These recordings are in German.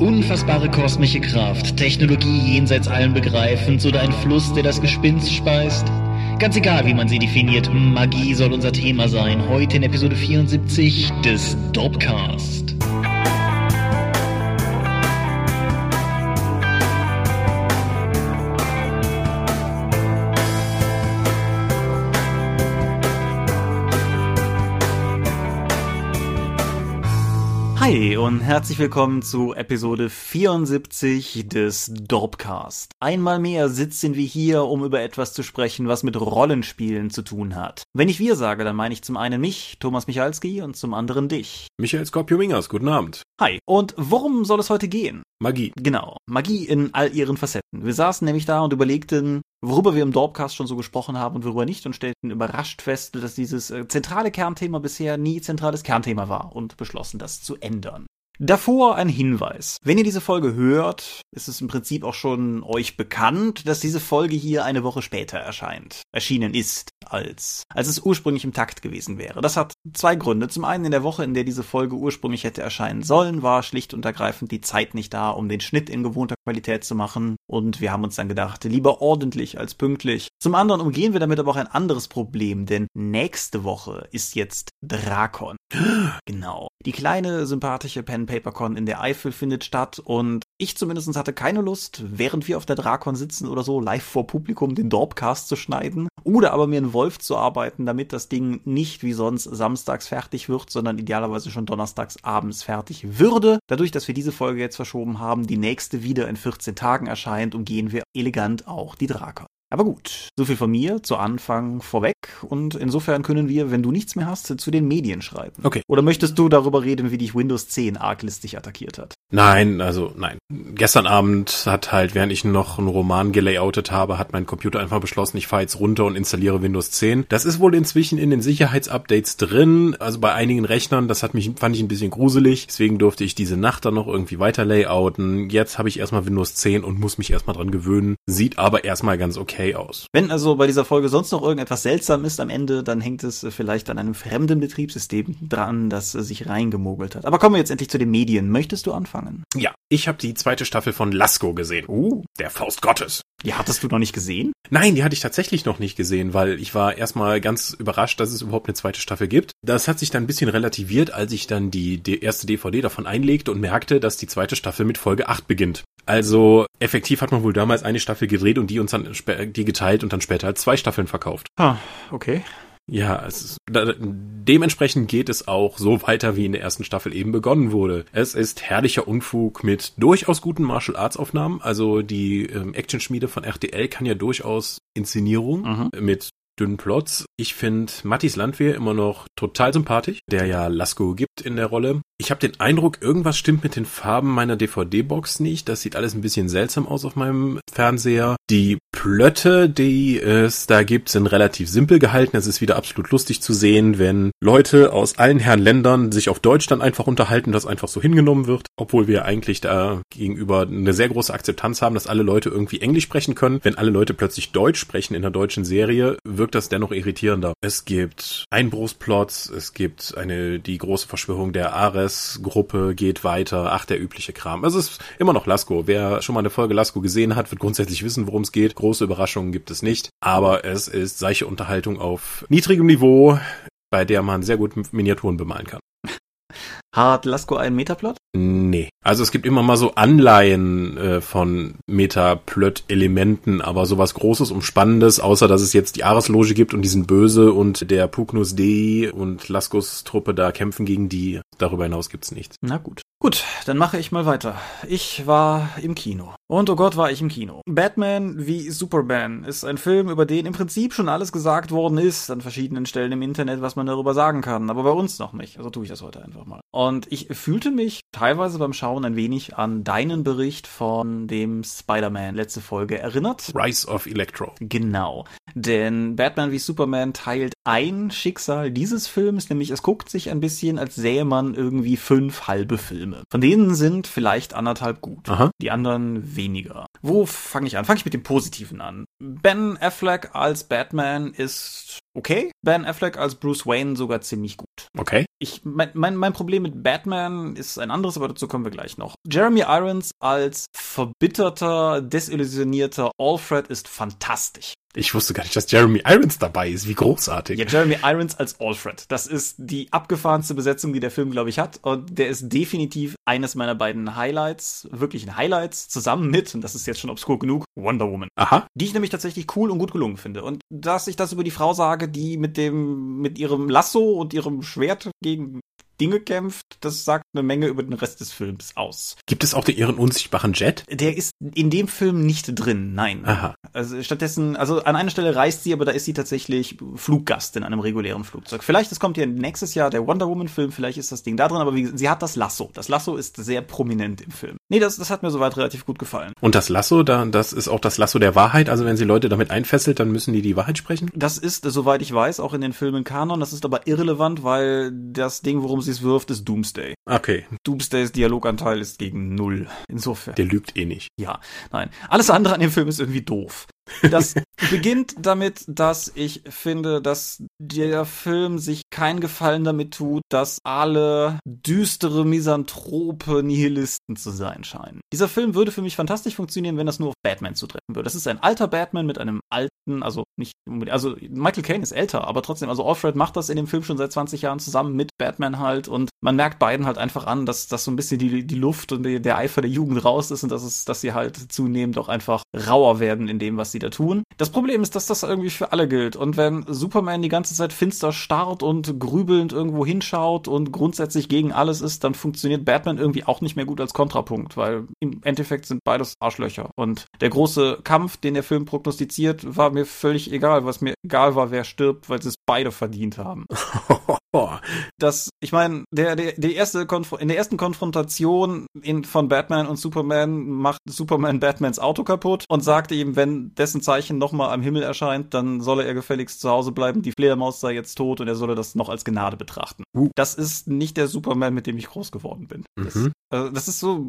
Unfassbare kosmische Kraft, Technologie jenseits allen Begreifens oder ein Fluss, der das Gespinst speist. Ganz egal, wie man sie definiert, Magie soll unser Thema sein. Heute in Episode 74 des Dopcast. Hi und herzlich willkommen zu Episode 74 des Dorpcast. Einmal mehr sitzen wir hier, um über etwas zu sprechen, was mit Rollenspielen zu tun hat. Wenn ich wir sage, dann meine ich zum einen mich, Thomas Michalski, und zum anderen dich. Michael Skorpio-Mingers, guten Abend. Hi. Und worum soll es heute gehen? Magie. Genau, Magie in all ihren Facetten. Wir saßen nämlich da und überlegten, worüber wir im Dorpcast schon so gesprochen haben und worüber nicht und stellten überrascht fest, dass dieses äh, zentrale Kernthema bisher nie zentrales Kernthema war und beschlossen, das zu ändern. Davor ein Hinweis. Wenn ihr diese Folge hört, ist es im Prinzip auch schon euch bekannt, dass diese Folge hier eine Woche später erscheint. Erschienen ist, als, als es ursprünglich im Takt gewesen wäre. Das hat zwei Gründe. Zum einen in der Woche, in der diese Folge ursprünglich hätte erscheinen sollen, war schlicht und ergreifend die Zeit nicht da, um den Schnitt in gewohnter Qualität zu machen. Und wir haben uns dann gedacht, lieber ordentlich als pünktlich. Zum anderen umgehen wir damit aber auch ein anderes Problem, denn nächste Woche ist jetzt Drakon. genau. Die kleine, sympathische Pen Papercon in der Eifel findet statt und ich zumindest hatte keine Lust, während wir auf der Drakon sitzen oder so, live vor Publikum den Dorpcast zu schneiden oder aber mir einen Wolf zu arbeiten, damit das Ding nicht wie sonst samstags fertig wird, sondern idealerweise schon donnerstags abends fertig würde. Dadurch, dass wir diese Folge jetzt verschoben haben, die nächste wieder in 14 Tagen erscheint, umgehen wir elegant auch die Drakon. Aber gut, so viel von mir zu Anfang vorweg und insofern können wir, wenn du nichts mehr hast, zu den Medien schreiben. Okay. Oder möchtest du darüber reden, wie dich Windows 10 arglistig attackiert hat? Nein, also nein. Gestern Abend hat halt, während ich noch einen Roman gelayoutet habe, hat mein Computer einfach beschlossen, ich fahre jetzt runter und installiere Windows 10. Das ist wohl inzwischen in den Sicherheitsupdates drin, also bei einigen Rechnern, das hat mich, fand ich ein bisschen gruselig, deswegen durfte ich diese Nacht dann noch irgendwie weiter layouten. Jetzt habe ich erstmal Windows 10 und muss mich erstmal dran gewöhnen, sieht aber erstmal ganz okay okay aus. Wenn also bei dieser Folge sonst noch irgendetwas seltsam ist am Ende, dann hängt es vielleicht an einem fremden Betriebssystem dran, das sich reingemogelt hat. Aber kommen wir jetzt endlich zu den Medien. Möchtest du anfangen? Ja, ich habe die zweite Staffel von Lasko gesehen. Uh, der Faust Gottes. Die hattest du noch nicht gesehen? Nein, die hatte ich tatsächlich noch nicht gesehen, weil ich war erstmal ganz überrascht, dass es überhaupt eine zweite Staffel gibt. Das hat sich dann ein bisschen relativiert, als ich dann die, die erste DVD davon einlegte und merkte, dass die zweite Staffel mit Folge 8 beginnt. Also effektiv hat man wohl damals eine Staffel gedreht und die uns dann die geteilt und dann später als zwei Staffeln verkauft. Ah, okay. Ja, es ist, da, dementsprechend geht es auch so weiter, wie in der ersten Staffel eben begonnen wurde. Es ist herrlicher Unfug mit durchaus guten Martial Arts Aufnahmen. Also die ähm, Actionschmiede von RTL kann ja durchaus Inszenierung mhm. mit dünnen Plots. Ich finde Mattis Landwehr immer noch total sympathisch, der ja Lasko gibt in der Rolle. Ich habe den Eindruck, irgendwas stimmt mit den Farben meiner DVD-Box nicht. Das sieht alles ein bisschen seltsam aus auf meinem Fernseher. Die Plötte, die es da gibt, sind relativ simpel gehalten. Es ist wieder absolut lustig zu sehen, wenn Leute aus allen Herren Ländern sich auf Deutsch dann einfach unterhalten, das einfach so hingenommen wird, obwohl wir eigentlich da gegenüber eine sehr große Akzeptanz haben, dass alle Leute irgendwie Englisch sprechen können. Wenn alle Leute plötzlich Deutsch sprechen in der deutschen Serie, wirkt das dennoch irritierender. Es gibt Einbruchsplots, es gibt eine die große Verschwörung der Ares Gruppe geht weiter. Ach, der übliche Kram. Es ist immer noch Lasko. Wer schon mal eine Folge Lasko gesehen hat, wird grundsätzlich wissen, worum es geht. Große Überraschungen gibt es nicht. Aber es ist seiche Unterhaltung auf niedrigem Niveau, bei der man sehr gut Miniaturen bemalen kann. Hat Lasko einen Metaplot? Nee. Also es gibt immer mal so Anleihen äh, von Metaplot-Elementen, aber sowas Großes, Umspannendes, außer dass es jetzt die Aresloge gibt und diesen Böse und der Pugnus Dei und Laskos Truppe da kämpfen gegen die. Darüber hinaus gibt's nichts. Na gut. Gut, dann mache ich mal weiter. Ich war im Kino. Und oh Gott, war ich im Kino. Batman wie Superman ist ein Film, über den im Prinzip schon alles gesagt worden ist an verschiedenen Stellen im Internet, was man darüber sagen kann, aber bei uns noch nicht. Also tue ich das heute einfach mal. Und ich fühlte mich teilweise beim Schauen ein wenig an deinen Bericht von dem Spider-Man letzte Folge erinnert. Rise of Electro. Genau. Denn Batman wie Superman teilt ein Schicksal dieses Films, nämlich es guckt sich ein bisschen, als sähe man irgendwie fünf halbe Filme. Von denen sind vielleicht anderthalb gut. Aha. Die anderen weniger. Wo fange ich an? Fange ich mit dem Positiven an. Ben Affleck als Batman ist okay. Ben Affleck als Bruce Wayne sogar ziemlich gut. Okay. Ich, mein, mein, mein Problem mit Batman ist ein anderes, aber dazu kommen wir gleich noch. Jeremy Irons als verbitterter, desillusionierter Alfred ist fantastisch. Ich wusste gar nicht, dass Jeremy Irons dabei ist. Wie großartig. Ja, Jeremy Irons als Alfred. Das ist die abgefahrenste Besetzung, die der Film, glaube ich, hat. Und der ist definitiv eines meiner beiden Highlights, wirklichen Highlights, zusammen mit, und das ist jetzt schon obskur genug, Wonder Woman. Aha. Die ich nämlich tatsächlich cool und gut gelungen finde. Und dass ich das über die Frau sage, die mit dem, mit ihrem Lasso und ihrem Schwert gegen Dinge kämpft, das sagt eine Menge über den Rest des Films aus. Gibt es auch den ihren unsichtbaren Jet? Der ist in dem Film nicht drin, nein. Aha. Also stattdessen, also an einer Stelle reist sie, aber da ist sie tatsächlich Fluggast in einem regulären Flugzeug. Vielleicht, es kommt ja nächstes Jahr der Wonder Woman Film, vielleicht ist das Ding da drin, aber wie, sie hat das Lasso. Das Lasso ist sehr prominent im Film. Nee, das, das hat mir soweit relativ gut gefallen. Und das Lasso, da, das ist auch das Lasso der Wahrheit. Also wenn sie Leute damit einfesselt, dann müssen die die Wahrheit sprechen? Das ist, soweit ich weiß, auch in den Filmen Kanon. Das ist aber irrelevant, weil das Ding, worum sie es wirft, ist Doomsday. Okay. Doomsdays Dialoganteil ist gegen null. Insofern. Der lügt eh nicht. Ja, nein. Alles andere an dem Film ist irgendwie doof. Das beginnt damit, dass ich finde, dass der Film sich keinen Gefallen damit tut, dass alle düstere Misanthrope Nihilisten zu sein scheinen. Dieser Film würde für mich fantastisch funktionieren, wenn das nur auf Batman zutreffen würde. Das ist ein alter Batman mit einem alten, also nicht, also Michael Caine ist älter, aber trotzdem, also Alfred macht das in dem Film schon seit 20 Jahren zusammen mit Batman halt und man merkt beiden halt einfach an, dass, dass so ein bisschen die, die Luft und die, der Eifer der Jugend raus ist und dass es, dass sie halt zunehmend auch einfach rauer werden in dem, was sie da tun. Das Problem ist, dass das irgendwie für alle gilt. Und wenn Superman die ganze Zeit finster starrt und grübelnd irgendwo hinschaut und grundsätzlich gegen alles ist, dann funktioniert Batman irgendwie auch nicht mehr gut als Kontrapunkt, weil im Endeffekt sind beides Arschlöcher. Und der große Kampf, den der Film prognostiziert, war mir völlig egal. Was mir egal war, wer stirbt, weil sie es beide verdient haben. das, ich meine, der, der, die erste Konf in der ersten Konfrontation in, von Batman und Superman macht Superman Batmans Auto kaputt und sagt ihm, wenn dessen Zeichen nochmal am Himmel erscheint, dann solle er gefälligst zu Hause bleiben. Die Fledermaus sei jetzt tot und er solle das noch als Gnade betrachten. Uh. Das ist nicht der Superman, mit dem ich groß geworden bin. Das, Mhm. also das ist so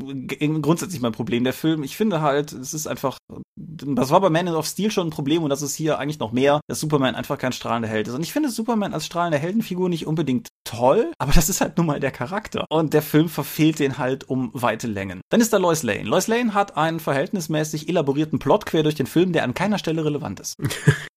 grundsätzlich mein Problem. Der Film, ich finde halt, es ist einfach, das war bei Man of Steel schon ein Problem und das ist hier eigentlich noch mehr, dass Superman einfach kein strahlender Held ist. Und ich finde Superman als strahlende Heldenfigur nicht unbedingt toll, aber das ist halt nun mal der Charakter. Und der Film verfehlt den halt um weite Längen. Dann ist da Lois Lane. Lois Lane hat einen verhältnismäßig elaborierten Plot quer durch den Film, der an keiner Stelle relevant ist.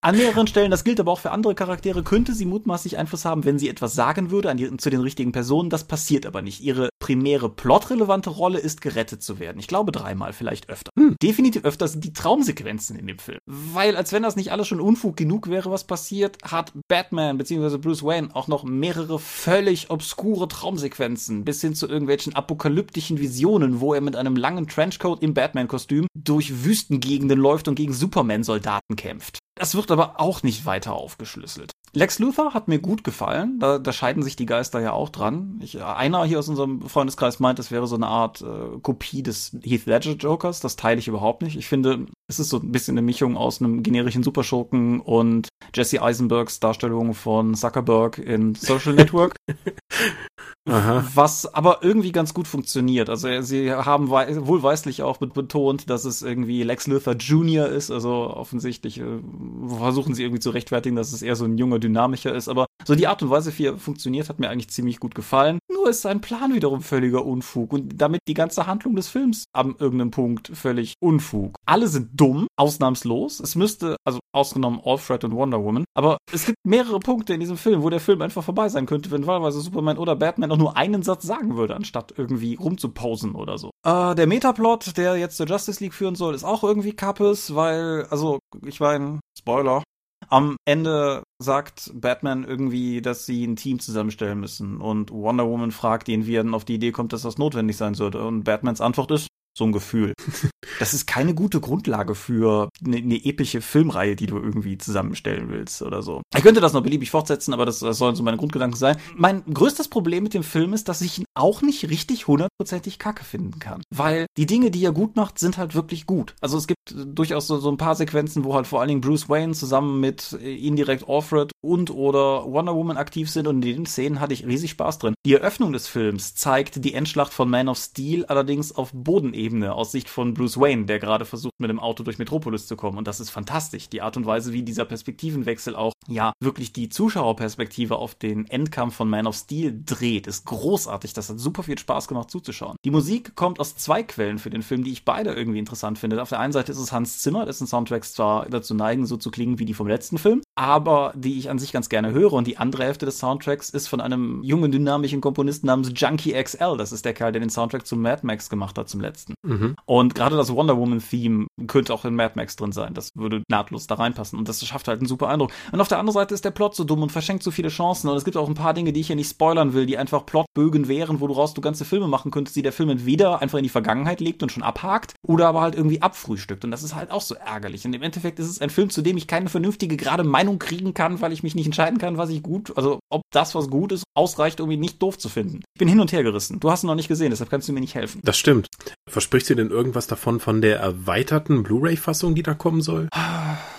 An mehreren Stellen, das gilt aber auch für andere Charaktere, könnte sie mutmaßlich Einfluss haben, wenn sie etwas sagen würde an die, zu den richtigen Personen. Das passiert aber nicht. Ihre primäre plotrelevante Rolle ist, gerettet zu werden. Ich glaube dreimal, vielleicht öfter. Hm. Definitiv öfter sind die Traumsequenzen in dem Film. Weil, als wenn das nicht alles schon Unfug genug wäre, was passiert, hat Batman bzw. Bruce Wayne auch noch mehrere völlig obskure Traumsequenzen, bis hin zu irgendwelchen apokalyptischen Visionen, wo er mit einem langen Trenchcoat im Batman-Kostüm durch Wüstengegenden läuft und gegen Superman-Soldaten kämpft. Das wird aber auch nicht weiter aufgeschlüsselt. Lex Luthor hat mir gut gefallen. Da, da scheiden sich die Geister ja auch dran. Ich, einer hier aus unserem Freundeskreis meint, es wäre so eine Art äh, Kopie des Heath Ledger Jokers. Das teile ich überhaupt nicht. Ich finde, es ist so ein bisschen eine Mischung aus einem generischen Superschurken und Jesse Eisenbergs Darstellung von Zuckerberg in Social Network. Aha. Was aber irgendwie ganz gut funktioniert. Also sie haben wei wohlweislich auch betont, dass es irgendwie Lex Luthor Jr. ist. Also offensichtlich äh, versuchen sie irgendwie zu rechtfertigen, dass es eher so ein junger, dynamischer ist. Aber so die Art und Weise, wie er funktioniert, hat mir eigentlich ziemlich gut gefallen. Nur ist sein Plan wiederum völliger Unfug und damit die ganze Handlung des Films am irgendeinem Punkt völlig Unfug. Alle sind dumm, ausnahmslos. Es müsste, also ausgenommen Alfred und Wonder Woman, aber es gibt mehrere Punkte in diesem Film, wo der Film einfach vorbei sein könnte, wenn wahlweise Superman oder Batman auch nur einen Satz sagen würde, anstatt irgendwie rumzuposen oder so. Äh, der Metaplot, der jetzt zur Justice League führen soll, ist auch irgendwie kappes, weil, also, ich meine, Spoiler, am Ende sagt Batman irgendwie, dass sie ein Team zusammenstellen müssen und Wonder Woman fragt ihn, wie er denn auf die Idee kommt, dass das notwendig sein sollte. Und Batmans Antwort ist, so ein Gefühl. Das ist keine gute Grundlage für eine, eine, epische Filmreihe, die du irgendwie zusammenstellen willst oder so. Ich könnte das noch beliebig fortsetzen, aber das, das sollen so meine Grundgedanken sein. Mein größtes Problem mit dem Film ist, dass ich ihn auch nicht richtig hundertprozentig kacke finden kann. Weil die Dinge, die er gut macht, sind halt wirklich gut. Also es gibt durchaus so, so ein paar Sequenzen, wo halt vor allen Dingen Bruce Wayne zusammen mit indirekt Alfred und oder Wonder Woman aktiv sind und in den Szenen hatte ich riesig Spaß drin. Die Eröffnung des Films zeigt die Endschlacht von Man of Steel allerdings auf Bodenebene Ebene aus Sicht von Bruce Wayne, der gerade versucht, mit dem Auto durch Metropolis zu kommen. Und das ist fantastisch. Die Art und Weise, wie dieser Perspektivenwechsel auch, ja, wirklich die Zuschauerperspektive auf den Endkampf von Man of Steel dreht, ist großartig. Das hat super viel Spaß gemacht zuzuschauen. Die Musik kommt aus zwei Quellen für den Film, die ich beide irgendwie interessant finde. Auf der einen Seite ist es Hans Zimmer, dessen Soundtracks zwar dazu neigen, so zu klingen wie die vom letzten Film, aber die ich an sich ganz gerne höre. Und die andere Hälfte des Soundtracks ist von einem jungen, dynamischen Komponisten namens Junkie XL. Das ist der Kerl, der den Soundtrack zu Mad Max gemacht hat, zum letzten. Mhm. Und gerade das Wonder Woman-Theme könnte auch in Mad Max drin sein. Das würde nahtlos da reinpassen. Und das schafft halt einen super Eindruck. Und auf der anderen Seite ist der Plot so dumm und verschenkt so viele Chancen. Und es gibt auch ein paar Dinge, die ich hier nicht spoilern will, die einfach Plotbögen wären, wo du raus du ganze Filme machen könntest, die der Film entweder einfach in die Vergangenheit legt und schon abhakt oder aber halt irgendwie abfrühstückt. Und das ist halt auch so ärgerlich. Und im Endeffekt ist es ein Film, zu dem ich keine vernünftige, gerade Meinung kriegen kann, weil ich mich nicht entscheiden kann, was ich gut, also ob das, was gut ist, ausreicht, um ihn nicht doof zu finden. Ich bin hin und her gerissen. Du hast ihn noch nicht gesehen, deshalb kannst du mir nicht helfen. Das stimmt. Verspricht dir denn irgendwas davon von der erweiterten Blu-ray-Fassung, die da kommen soll?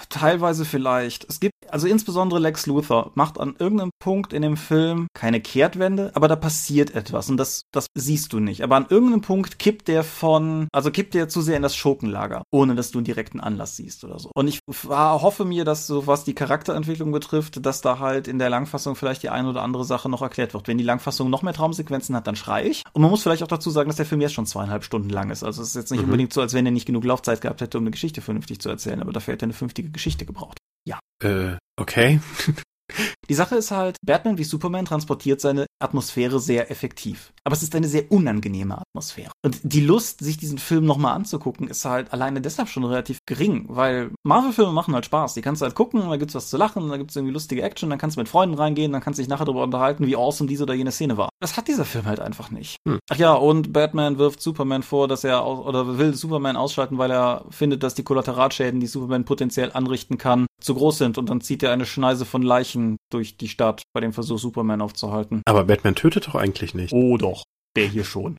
teilweise vielleicht. Es gibt, also insbesondere Lex Luthor macht an irgendeinem Punkt in dem Film keine Kehrtwende, aber da passiert etwas und das, das siehst du nicht. Aber an irgendeinem Punkt kippt der von, also kippt der zu sehr in das Schurkenlager, ohne dass du einen direkten Anlass siehst oder so. Und ich hoffe mir, dass so was die Charakterentwicklung betrifft, dass da halt in der Langfassung vielleicht die eine oder andere Sache noch erklärt wird. Wenn die Langfassung noch mehr Traumsequenzen hat, dann schrei ich. Und man muss vielleicht auch dazu sagen, dass der Film jetzt schon zweieinhalb Stunden lang ist. Also es ist jetzt nicht mhm. unbedingt so, als wenn er nicht genug Laufzeit gehabt hätte, um eine Geschichte vernünftig zu erzählen, aber dafür hätte er eine vernünftige Geschichte gebraucht. Ja. Äh, okay. Die Sache ist halt, Batman wie Superman transportiert seine Atmosphäre sehr effektiv. Aber es ist eine sehr unangenehme Atmosphäre. Und die Lust, sich diesen Film nochmal anzugucken, ist halt alleine deshalb schon relativ gering, weil Marvel-Filme machen halt Spaß. Die kannst du halt gucken, da gibt's was zu lachen, da gibt's irgendwie lustige Action, dann kannst du mit Freunden reingehen, dann kannst du dich nachher darüber unterhalten, wie awesome diese oder jene Szene war. Das hat dieser Film halt einfach nicht. Hm. Ach ja, und Batman wirft Superman vor, dass er oder will Superman ausschalten, weil er findet, dass die Kollateralschäden, die Superman potenziell anrichten kann, zu groß sind und dann zieht er eine Schneise von Leichen durch die Stadt bei dem Versuch, Superman aufzuhalten. Aber Batman tötet doch eigentlich nicht. Oh doch der hier schon.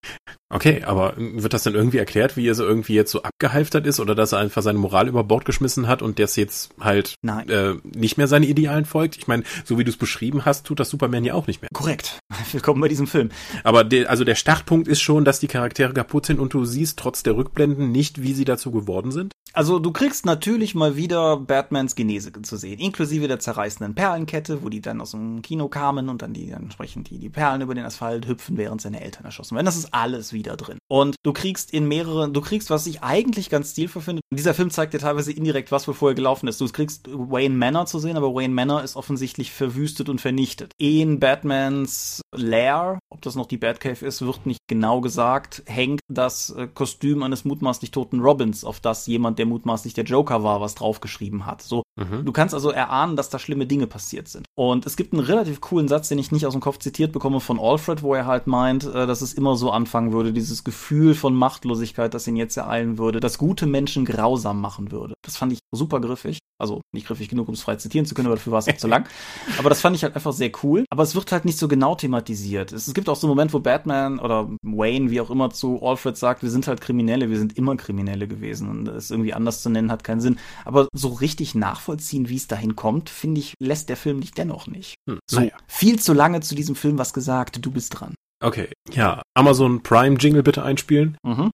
Okay, aber wird das dann irgendwie erklärt, wie er so irgendwie jetzt so abgehalftert ist oder dass er einfach seine Moral über Bord geschmissen hat und das jetzt halt äh, nicht mehr seine Idealen folgt? Ich meine, so wie du es beschrieben hast, tut das Superman ja auch nicht mehr. Korrekt. Willkommen bei diesem Film. Aber der, also der Startpunkt ist schon, dass die Charaktere kaputt sind und du siehst trotz der Rückblenden nicht, wie sie dazu geworden sind? Also du kriegst natürlich mal wieder Batmans Genese zu sehen, inklusive der zerreißenden Perlenkette, wo die dann aus dem Kino kamen und dann die dann entsprechend die, die Perlen über den Asphalt hüpfen, während seine Eltern erschossen werden. Das ist alles wieder drin. Und du kriegst in mehreren, du kriegst, was ich eigentlich ganz stilvoll finde. Dieser Film zeigt dir teilweise indirekt, was wohl vorher gelaufen ist. Du kriegst Wayne Manor zu sehen, aber Wayne Manor ist offensichtlich verwüstet und vernichtet. In Batmans Lair, ob das noch die Batcave ist, wird nicht genau gesagt, hängt das äh, Kostüm eines mutmaßlich toten Robins, auf das jemand, der mutmaßlich der Joker war, was draufgeschrieben hat. So, mhm. du kannst also erahnen, dass da schlimme Dinge passiert sind. Und es gibt einen relativ coolen Satz, den ich nicht aus dem Kopf zitiert bekomme von Alfred, wo er halt meint, äh, dass es immer so anfangen würde, dieses Gefühl von Machtlosigkeit, das ihn jetzt ereilen würde, dass gute Menschen grausam machen würde. Das fand ich super griffig. Also nicht griffig genug, um es frei zitieren zu können, aber dafür war es auch zu lang. Aber das fand ich halt einfach sehr cool. Aber es wird halt nicht so genau thematisiert. Es, es gibt auch so einen Moment, wo Batman oder Wayne, wie auch immer, zu Alfred sagt, wir sind halt Kriminelle, wir sind immer Kriminelle gewesen. Und es irgendwie anders zu nennen, hat keinen Sinn. Aber so richtig nachvollziehen, wie es dahin kommt, finde ich, lässt der Film dich dennoch nicht. Hm, so, naja. viel zu lange zu diesem Film was gesagt, du bist dran. Okay, ja. Amazon Prime Jingle bitte einspielen. Mhm.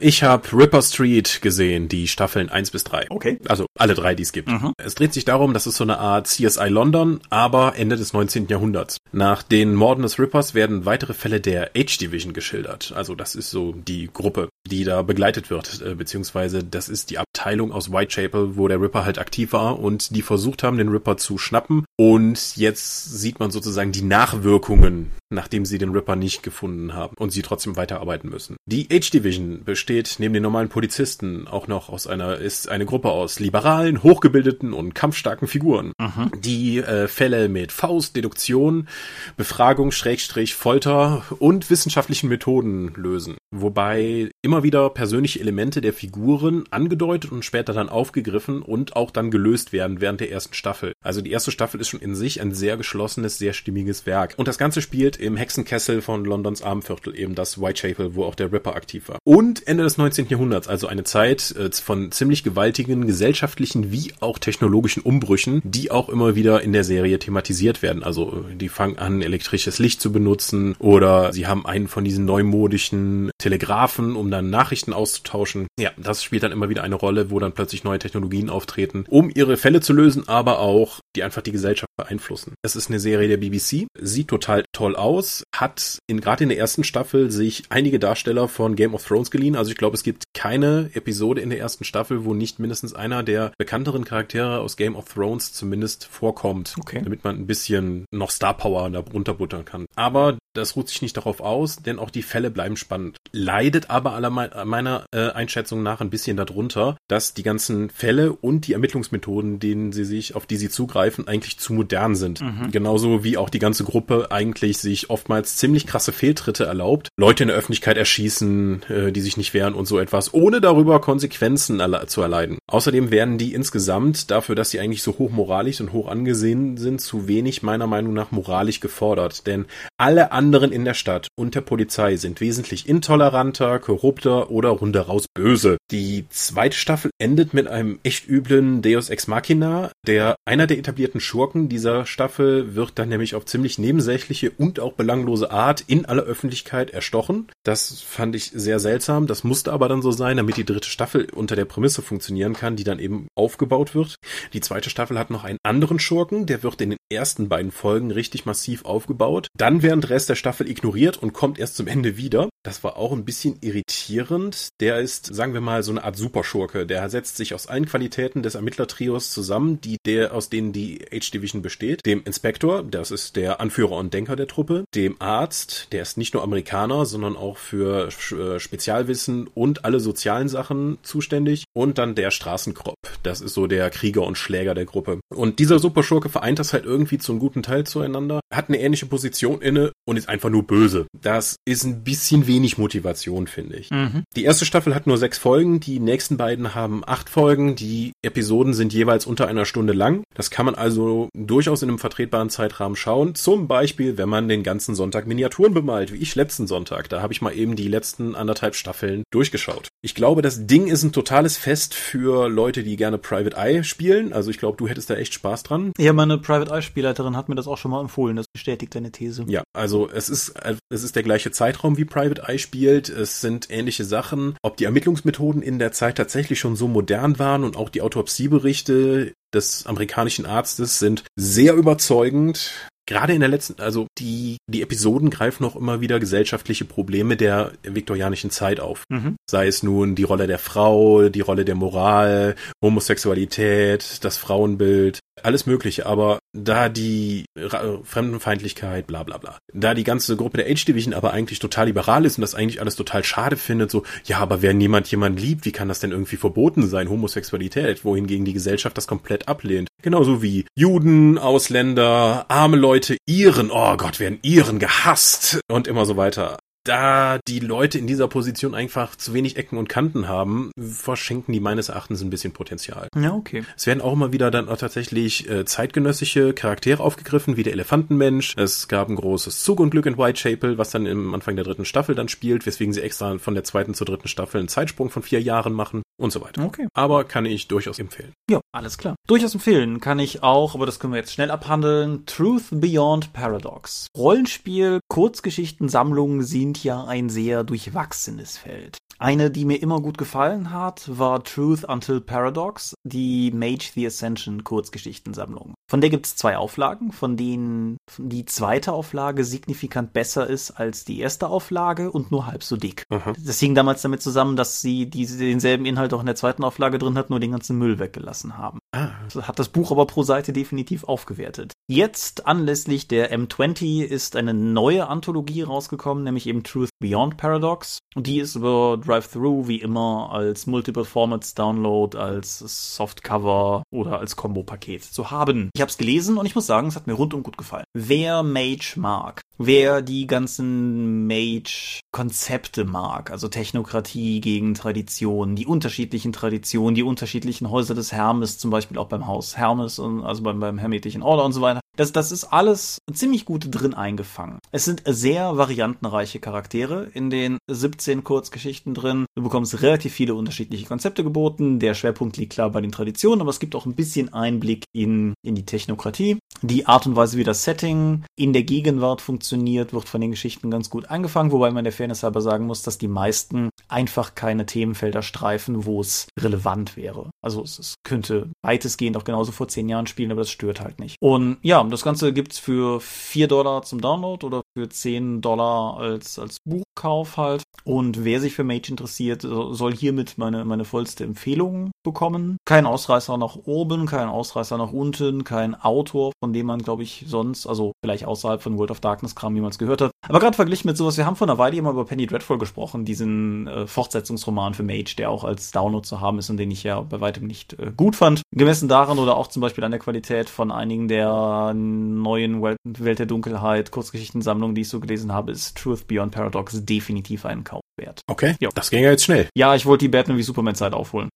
Ich habe Ripper Street gesehen, die Staffeln 1 bis 3. Okay. Also alle drei, die es gibt. Mhm. Es dreht sich darum, dass es so eine Art CSI London, aber Ende des 19. Jahrhunderts. Nach den Morden des Rippers werden weitere Fälle der H-Division geschildert. Also das ist so die Gruppe, die da begleitet wird, äh, beziehungsweise das ist die Abteilung aus Whitechapel, wo der Ripper halt aktiv war und die versucht haben, den Ripper zu schnappen. Und jetzt sieht man sozusagen die Nachwirkungen, nachdem sie den Ripper nicht gefunden haben und sie trotzdem weiterarbeiten müssen. Die H-Division besteht neben den normalen Polizisten auch noch aus einer, ist eine Gruppe aus liberalen, hochgebildeten und kampfstarken Figuren, mhm. die äh, Fälle mit Faust, Deduktion, Befragung, Schrägstrich, Folter und wissenschaftlichen Methoden lösen. Wobei immer wieder persönliche Elemente der Figuren angedeutet und später dann aufgegriffen und auch dann gelöst werden während der ersten Staffel. Also die erste Staffel ist schon in sich ein sehr geschlossenes, sehr stimmiges Werk. Und das Ganze spielt im Hexenkessel von Londons Armviertel, eben das Whitechapel, wo auch der Ripper aktiv war. Und Ende des 19. Jahrhunderts, also eine Zeit äh, von ziemlich gewaltigen gesellschaftlichen wie auch technologischen Umbrüchen, die auch immer wieder in der Serie thematisiert werden. Also äh, die fangen an, elektrisches Licht zu benutzen oder sie haben einen von diesen neumodischen Telegrafen, um dann Nachrichten auszutauschen. Ja, das spielt dann immer wieder eine Rolle, wo dann plötzlich neue Technologien auftreten, um ihre Fälle zu lösen, aber auch die einfach die Gesellschaft beeinflussen. Es ist eine Serie der BBC, sieht total toll aus, hat in gerade in der ersten Staffel sich einige Darsteller von Game of Thrones geliehen. Also ich glaube, es gibt keine Episode in der ersten Staffel, wo nicht mindestens einer der bekannteren Charaktere aus Game of Thrones zumindest vorkommt, Okay. damit man ein bisschen noch Star Power da runterbuttern kann. Aber das ruht sich nicht darauf aus, denn auch die Fälle bleiben spannend. Leidet aber aller mei- meiner äh, Einschätzung nach ein bisschen darunter, dass die ganzen Fälle und die Ermittlungsmethoden, denen sie sich, auf die sie zugreifen, eigentlich zu modern sind. Genauso wie auch die ganze Gruppe eigentlich sich oftmals ziemlich krasse Fehltritte erlaubt, Leute in der Öffentlichkeit erschießen, äh, die sich nicht wehren und so etwas, ohne darüber Konsequenzen erle zu erleiden. Außerdem werden die insgesamt dafür, dass sie eigentlich so hochmoralisch und hoch angesehen sind, zu wenig meiner Meinung nach moralisch gefordert. Denn alle anderen in der Stadt und der Polizei sind wesentlich intoleranter, korrupter oder runderaus böse. Die zweite Staffel endet mit einem echt üblen Deus Ex Machina. Der einer der etablierten Schurken dieser Staffel wird dann nämlich auf ziemlich nebensächliche und auch belanglose Art in aller Öffentlichkeit erstochen. Das fand ich sehr seltsam. Das musste aber dann so sein, damit die dritte Staffel unter der Prämisse funktionieren kann, die dann eben aufgebaut wird. Die zweite Staffel hat noch einen anderen Schurken, der wird in den ersten beiden Folgen richtig massiv aufgebaut. Dann während Rest der Staffel ignoriert und kommt erst zum Ende wieder. Das war ein bisschen irritierend. Der ist, sagen wir mal, so eine Art Superschurke. Der setzt sich aus allen Qualitäten des Ermittlertrios zusammen, die der, aus denen die H-Division besteht. Dem Inspektor, das ist der Anführer und Denker der Truppe. Dem Arzt, der ist nicht nur Amerikaner, sondern auch für äh, Spezialwissen und alle sozialen Sachen zuständig. Und dann der Straßenkropp. Das ist so der Krieger und Schläger der Gruppe. Und dieser Superschurke vereint das halt irgendwie zum guten Teil zueinander, hat eine ähnliche Position inne und ist einfach nur böse. Das ist ein bisschen wenig Motivation, finde ich. Die erste Staffel hat nur sechs Folgen, die nächsten beiden haben acht Folgen. Die Episoden sind jeweils unter einer Stunde lang. Das kann man also durchaus in einem vertretbaren Zeitrahmen schauen. Zum Beispiel, wenn man den ganzen Sonntag Miniaturen bemalt, wie ich letzten Sonntag. Da habe ich mal eben die letzten anderthalb Staffeln durchgeschaut. Ich glaube, das Ding ist ein totales Fest für Leute, die gerne Private Eye spielen. Also ich glaube, du hättest da echt Spaß dran. Ja, meine Private Eye Spielleiterin hat mir das auch schon mal empfohlen. Das bestätigt deine These. Ja, also es ist, äh, es ist der gleiche Zeitraum wie Private Eye spielt. Es sind ähnliche Sachen. Ob die Ermittlungsmethoden in der Zeit tatsächlich schon so modern waren und auch die Autopsieberichte des amerikanischen Arztes sind sehr überzeugend. Gerade in der letzten, also die, die Episoden greifen auch immer wieder gesellschaftliche Probleme der viktorianischen Zeit auf. Mhm. Sei es nun die Rolle der Frau, die Rolle der Moral, Homosexualität, das Frauenbild, alles Mögliche. Aber da die Ra Fremdenfeindlichkeit, bla bla bla, da die ganze Gruppe der H-Division aber eigentlich total liberal ist und das eigentlich alles total schade findet, so, ja, aber wenn niemand jemand liebt, wie kann das denn irgendwie verboten sein, Homosexualität, wohingegen die Gesellschaft das komplett ablehnt. Genauso wie Juden, Ausländer, arme Leute, Iren, oh Gott, werden Iren gehasst und immer so weiter da die Leute in dieser Position einfach zu wenig Ecken und Kanten haben, verschenken die meines Erachtens ein bisschen Potenzial. Ja, okay. Es werden auch immer wieder dann auch tatsächlich äh, zeitgenössische Charaktere aufgegriffen, wie der Elefantenmensch. Es gab ein großes Zugunglück in Whitechapel, was dann im Anfang der dritten Staffel dann spielt, weswegen sie extra von der zweiten zur dritten Staffel einen Zeitsprung von vier Jahren machen und so weiter. Okay. Aber kann ich durchaus empfehlen. Ja, alles klar. Durchaus empfehlen kann ich auch, aber das können wir jetzt schnell abhandeln, Truth Beyond Paradox. Rollenspiel, Kurzgeschichtensammlungen sind ja ein sehr durchwachsenes Feld. Eine, die mir immer gut gefallen hat, war Truth Until Paradox, die Mage the Ascension Kurzgeschichtensammlung. Von der gibt es zwei Auflagen, von denen die zweite Auflage signifikant besser ist als die erste Auflage und nur halb so dick. Aha. Das hing damals damit zusammen, dass sie diese, denselben Inhalt auch in der zweiten Auflage drin hat, nur den ganzen Müll weggelassen haben. Ah, Das hat das Buch aber pro Seite definitiv aufgewertet. Jetzt anlässlich der M20 ist eine neue Anthologie rausgekommen, nämlich eben Truth Beyond Paradox. Und die ist über Drive-Thru wie immer als Multiple Formats Download, als Softcover oder als Combo-Paket zu haben. Ich habe es gelesen und ich muss sagen, es hat mir rundum gut gefallen. Wer Mage mag, wer die ganzen Mage-Konzepte mag, also Technokratie gegen Tradition, die unterschiedlichen Traditionen, die unterschiedlichen Häuser des Hermes, zum Beispiel auch beim Haus Hermes und also beim, beim Hermetischen Order und so weiter. Das, das ist alles ziemlich gut drin eingefangen. Es sind sehr variantenreiche Charaktere in den 17 Kurzgeschichten drin. Du bekommst relativ viele unterschiedliche Konzepte geboten. Der Schwerpunkt liegt klar bei den Traditionen, aber es gibt auch ein bisschen Einblick in, in die Technokratie. Die Art und Weise, wie das Setting in der Gegenwart funktioniert, wird von den Geschichten ganz gut angefangen, wobei man der Fairness halber sagen muss, dass die meisten einfach keine Themenfelder streifen, wo es relevant wäre. Also es, es könnte weitestgehend auch genauso vor zehn Jahren spielen, aber das stört halt nicht. Und ja, das Ganze gibt's für vier Dollar zum Download oder für zehn Dollar als, als Buchkauf halt. Und wer sich für Mage interessiert, soll hiermit meine, meine vollste Empfehlung bekommen. Kein Ausreißer nach oben, kein Ausreißer nach unten, kein Autor, von dem man, glaube ich, sonst, also vielleicht außerhalb von World of Darkness Kram jemals gehört hat. Aber gerade verglichen mit sowas, wir haben vor einer Weile immer über Penny Dreadful gesprochen, diesen äh, Fortsetzungsroman für Mage, der auch als Download zu haben ist und den ich ja bei weitem nicht äh, gut fand. Gemessen daran oder auch zum Beispiel an der Qualität von einigen der neuen Welt, Welt der Dunkelheit Kurzgeschichtensammlungen, die ich so gelesen habe, ist Truth Beyond Paradox definitiv einen Kauf wert. Okay, jo. das ging ja jetzt schnell. Ja, ich wollte die Batman wie Superman Zeit aufholen.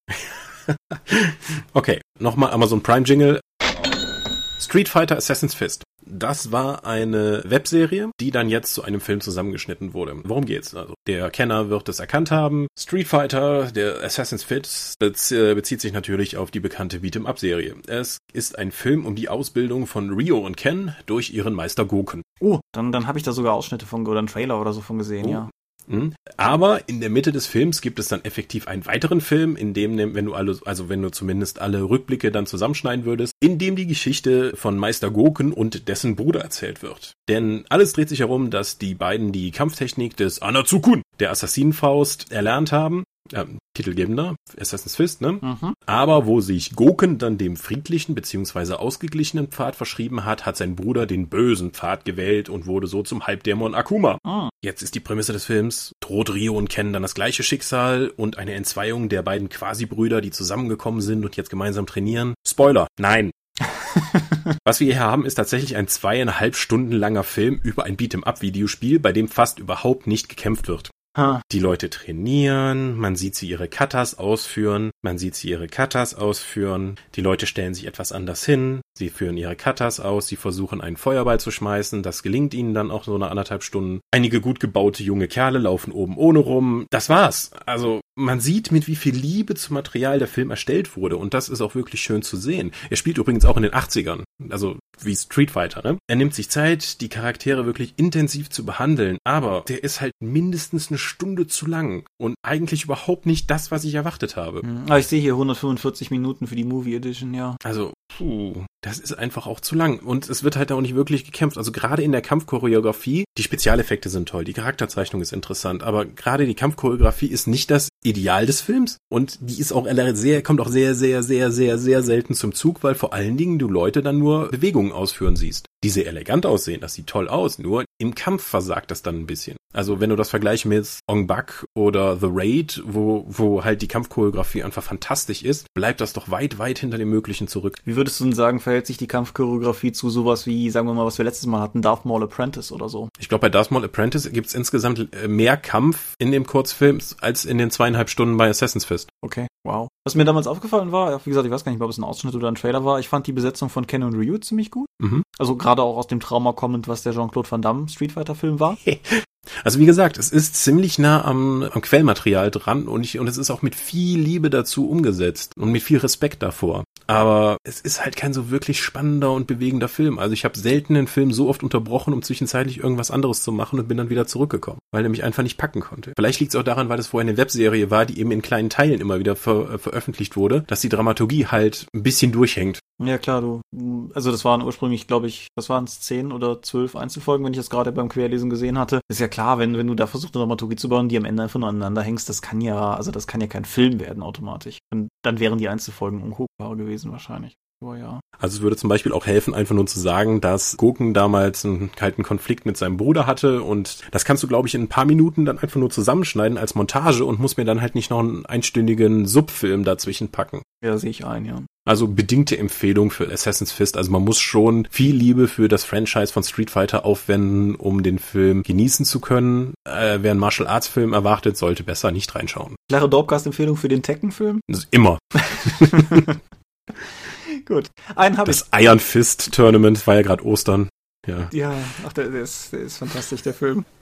okay, nochmal Amazon Prime Jingle. Street Fighter Assassin's Fist. Das war eine Webserie, die dann jetzt zu einem Film zusammengeschnitten wurde. Worum geht's? Also, der Kenner wird es erkannt haben. Street Fighter, der Assassin's Fist, äh, bezieht sich natürlich auf die bekannte Beat'em-up-Serie. Es ist ein Film um die Ausbildung von Rio und Ken durch ihren Meister Goken. Oh, dann, dann habe ich da sogar Ausschnitte von oder einen Trailer oder so von gesehen, oh. ja. Hm? Aber in der Mitte des Films gibt es dann effektiv einen weiteren Film, in dem, wenn du alle, also wenn du zumindest alle Rückblicke dann zusammenschneiden würdest, in dem die Geschichte von Meister Goken und dessen Bruder erzählt wird. Denn alles dreht sich herum, dass die beiden die Kampftechnik des Anazukun, der Assassinenfaust, erlernt haben äh, titelgebender Assassin's Fist, ne? Mhm. Aber wo sich Goken dann dem friedlichen bzw. ausgeglichenen Pfad verschrieben hat, hat sein Bruder den bösen Pfad gewählt und wurde so zum Halbdämon Akuma. Mhm. Jetzt ist die Prämisse des Films, droht Rio und Ken dann das gleiche Schicksal und eine Entzweiung der beiden Quasi-Brüder, die zusammengekommen sind und jetzt gemeinsam trainieren. Spoiler, nein, Was wir hier haben, ist tatsächlich ein zweieinhalb Stunden langer Film über ein Beat'em-up-Videospiel, bei dem fast überhaupt nicht gekämpft wird. Die Leute trainieren, man sieht sie ihre Katas ausführen, man sieht sie ihre Katas ausführen, die Leute stellen sich etwas anders hin, sie führen ihre Katas aus, sie versuchen einen Feuerball zu schmeißen, das gelingt ihnen dann auch so eine anderthalb Stunden. Einige gut gebaute junge Kerle laufen oben ohne rum. Das war's. Also man sieht, mit wie viel Liebe zum Material der Film erstellt wurde und das ist auch wirklich schön zu sehen. Er spielt übrigens auch in den 80ern, also wie Street Fighter, ne? Er nimmt sich Zeit, die Charaktere wirklich intensiv zu behandeln, aber der ist halt mindestens eine Stunde zu lang und eigentlich überhaupt nicht das, was ich erwartet habe. Mhm. ich sehe hier 145 Minuten für die Movie Edition, ja. Also, puh, das ist einfach auch zu lang. Und es wird halt auch nicht wirklich gekämpft. Also gerade in der Kampfchoreografie, die Spezialeffekte sind toll, die Charakterzeichnung ist interessant, aber gerade die Kampfchoreografie ist nicht das Ideal des Films. Und die ist auch sehr, kommt auch sehr, sehr, sehr, sehr, sehr selten zum Zug, weil vor allen Dingen du Leute dann nur Bewegungen ausführen siehst die sehr elegant aussehen, das sieht toll aus, nur im Kampf versagt das dann ein bisschen. Also wenn du das vergleichst mit Ong Bak oder The Raid, wo, wo halt die Kampfchoreografie einfach fantastisch ist, bleibt das doch weit, weit hinter dem Möglichen zurück. Wie würdest du denn sagen, verhält sich die Kampfchoreografie zu sowas wie, sagen wir mal, was wir letztes Mal hatten, Darth Maul Apprentice oder so? Ich glaube, bei Darth Maul Apprentice gibt es insgesamt äh, mehr Kampf in dem Kurzfilm als in den zweieinhalb Stunden bei Assassin's Fist. Okay, wow. Was mir damals aufgefallen war, wie gesagt, ich weiß gar nicht, ob es ein Ausschnitt oder ein Trailer war, ich fand die Besetzung von Ken und Ryu ziemlich gut. Mhm. Also gerade auch aus dem Trauma kommend, was der Jean-Claude Van Damme Street Fighter Film war. Also wie gesagt, es ist ziemlich nah am, am Quellmaterial dran und, ich, und es ist auch mit viel Liebe dazu umgesetzt und mit viel Respekt davor. Aber es ist halt kein so wirklich spannender und bewegender Film. Also ich habe selten einen Film so oft unterbrochen, um zwischenzeitlich irgendwas anderes zu machen und bin dann wieder zurückgekommen, weil er mich einfach nicht packen konnte. Vielleicht liegt es auch daran, weil es vorher eine Webserie war, die eben in kleinen Teilen immer wieder ver äh, veröffentlicht wurde, dass die Dramaturgie halt ein bisschen durchhängt. Ja klar, du. Also das waren ursprünglich, glaube ich, was waren es, zehn oder zwölf Einzelfolgen, wenn ich das gerade beim Querlesen gesehen hatte. Ist ja klar, wenn, wenn du da versuchst, eine Dramaturgie zu bauen, die am Ende einfach nur aneinander hängst, das kann ja, also das kann ja kein Film werden automatisch. Und dann wären die Einzelfolgen unguckbar gewesen wahrscheinlich. Oh ja. Also es würde zum Beispiel auch helfen, einfach nur zu sagen, dass Goken damals einen kalten Konflikt mit seinem Bruder hatte und das kannst du, glaube ich, in ein paar Minuten dann einfach nur zusammenschneiden als Montage und muss mir dann halt nicht noch einen einstündigen Subfilm dazwischen packen. Ja, sehe ich ein, ja. Also bedingte Empfehlung für Assassin's Fist. Also man muss schon viel Liebe für das Franchise von Street Fighter aufwenden, um den Film genießen zu können. Äh, wer einen Martial Arts Film erwartet, sollte besser nicht reinschauen. Klare Dorpcast-Empfehlung für den Tekken-Film? Immer. Gut. Einen habe ich. Das Iron Fist Tournament war ja gerade Ostern. Ja. Ja, ach, der, der, ist, der ist fantastisch, der Film.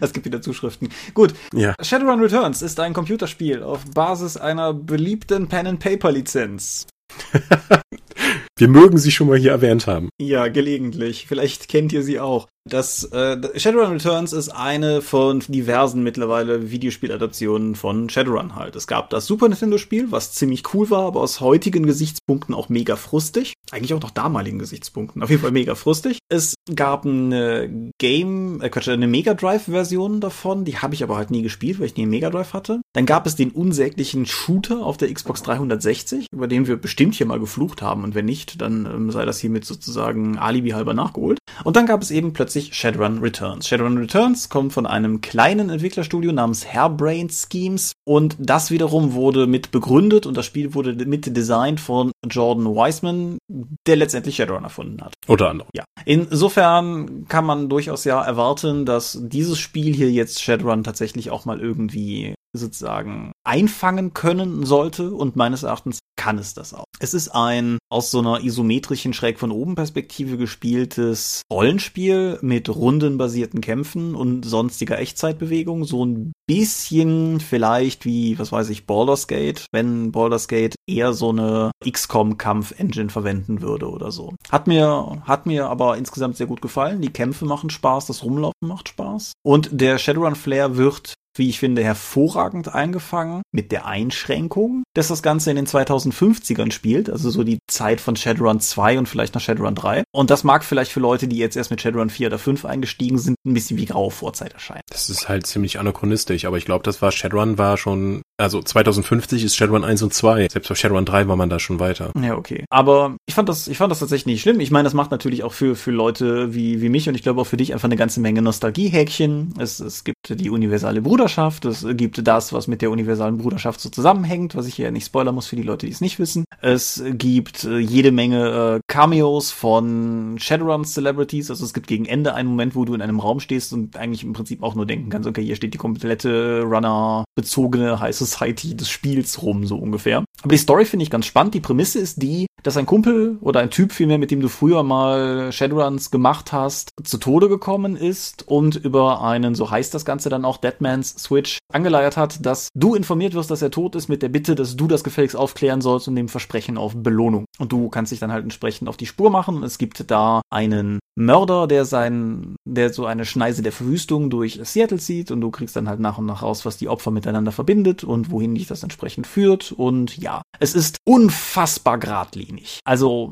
Es gibt wieder Zuschriften. Gut. Ja. Shadowrun Returns ist ein Computerspiel auf Basis einer beliebten Pen-and-Paper-Lizenz. Wir mögen sie schon mal hier erwähnt haben. Ja, gelegentlich. Vielleicht kennt ihr sie auch. Das äh, Shadowrun Returns ist eine von diversen mittlerweile Videospieladaptionen von Shadowrun halt. Es gab das Super Nintendo Spiel, was ziemlich cool war, aber aus heutigen Gesichtspunkten auch mega frustig. Eigentlich auch noch damaligen Gesichtspunkten. Auf jeden Fall mega frustig. Es gab eine Game, äh Quatsch, eine Mega Drive Version davon, die habe ich aber halt nie gespielt, weil ich nie einen Mega Drive hatte. Dann gab es den unsäglichen Shooter auf der Xbox 360, über den wir bestimmt hier mal geflucht haben und wenn nicht, dann ähm, sei das hiermit sozusagen Alibi halber nachgeholt. Und dann gab es eben plötzlich Shadowrun Returns. Shadowrun Returns kommt von einem kleinen Entwicklerstudio namens Hairbrain Schemes und das wiederum wurde mit begründet und das Spiel wurde mit designt von Jordan Wiseman, der letztendlich Shadowrun erfunden hat. Unter anderem. Ja. Insofern kann man durchaus ja erwarten, dass dieses Spiel hier jetzt Shadowrun tatsächlich auch mal irgendwie sozusagen einfangen können sollte und meines Erachtens kann es das auch. Es ist ein aus so einer isometrischen schräg von oben Perspektive gespieltes Rollenspiel mit rundenbasierten Kämpfen und sonstiger Echtzeitbewegung, so ein bisschen vielleicht wie, was weiß ich, Baldur's Gate, wenn Baldur's Gate eher so eine XCOM-Kampf-Engine verwenden würde oder so. Hat mir, hat mir aber insgesamt sehr gut gefallen. Die Kämpfe machen Spaß, das Rumlaufen macht Spaß. Und der Shadowrun-Flair wird wie ich finde, hervorragend eingefangen mit der Einschränkung, dass das Ganze in den 2050ern spielt, also so die Zeit von Shadowrun 2 und vielleicht nach Shadowrun 3. Und das mag vielleicht für Leute, die jetzt erst mit Shadowrun 4 oder 5 eingestiegen sind, ein bisschen wie graue Vorzeit erscheinen. Das ist halt ziemlich anachronistisch, aber ich glaube, das war Shadowrun war schon, also 2050 ist Shadowrun 1 und 2. Selbst bei Shadowrun 3 war man da schon weiter. Ja, okay. Aber ich fand das, ich fand das tatsächlich nicht schlimm. Ich meine, das macht natürlich auch für, für Leute wie, wie mich und ich glaube auch für dich einfach eine ganze Menge Nostalgiehäkchen. Es, es gibt die universale Bruderschaft, es gibt das, was mit der universalen Bruderschaft so zusammenhängt, was ich hier nicht spoilern muss für die Leute, die es nicht wissen. Es gibt äh, jede Menge äh, Cameos von Shadowrun Celebrities, also es gibt gegen Ende einen Moment, wo du in einem Raum stehst und eigentlich im Prinzip auch nur denken kannst, okay, hier steht die komplette Runner-bezogene High Society des Spiels rum, so ungefähr. Aber die Story finde ich ganz spannend. Die Prämisse ist die, dass ein Kumpel oder ein Typ vielmehr, mit dem du früher mal Shadowruns gemacht hast, zu Tode gekommen ist und über einen, so heißt das Ganze dann auch, Deadman's Switch angeleiert hat, dass du informiert wirst, dass er tot ist, mit der Bitte, dass du das gefälligst aufklären sollst und dem Versprechen auf Belohnung. Und du kannst dich dann halt entsprechend auf die Spur machen. Es gibt da einen Mörder, der sein, der so eine Schneise der Verwüstung durch Seattle zieht und du kriegst dann halt nach und nach raus, was die Opfer miteinander verbindet und wohin dich das entsprechend führt. Und ja, es ist unfassbar geradlinig. Also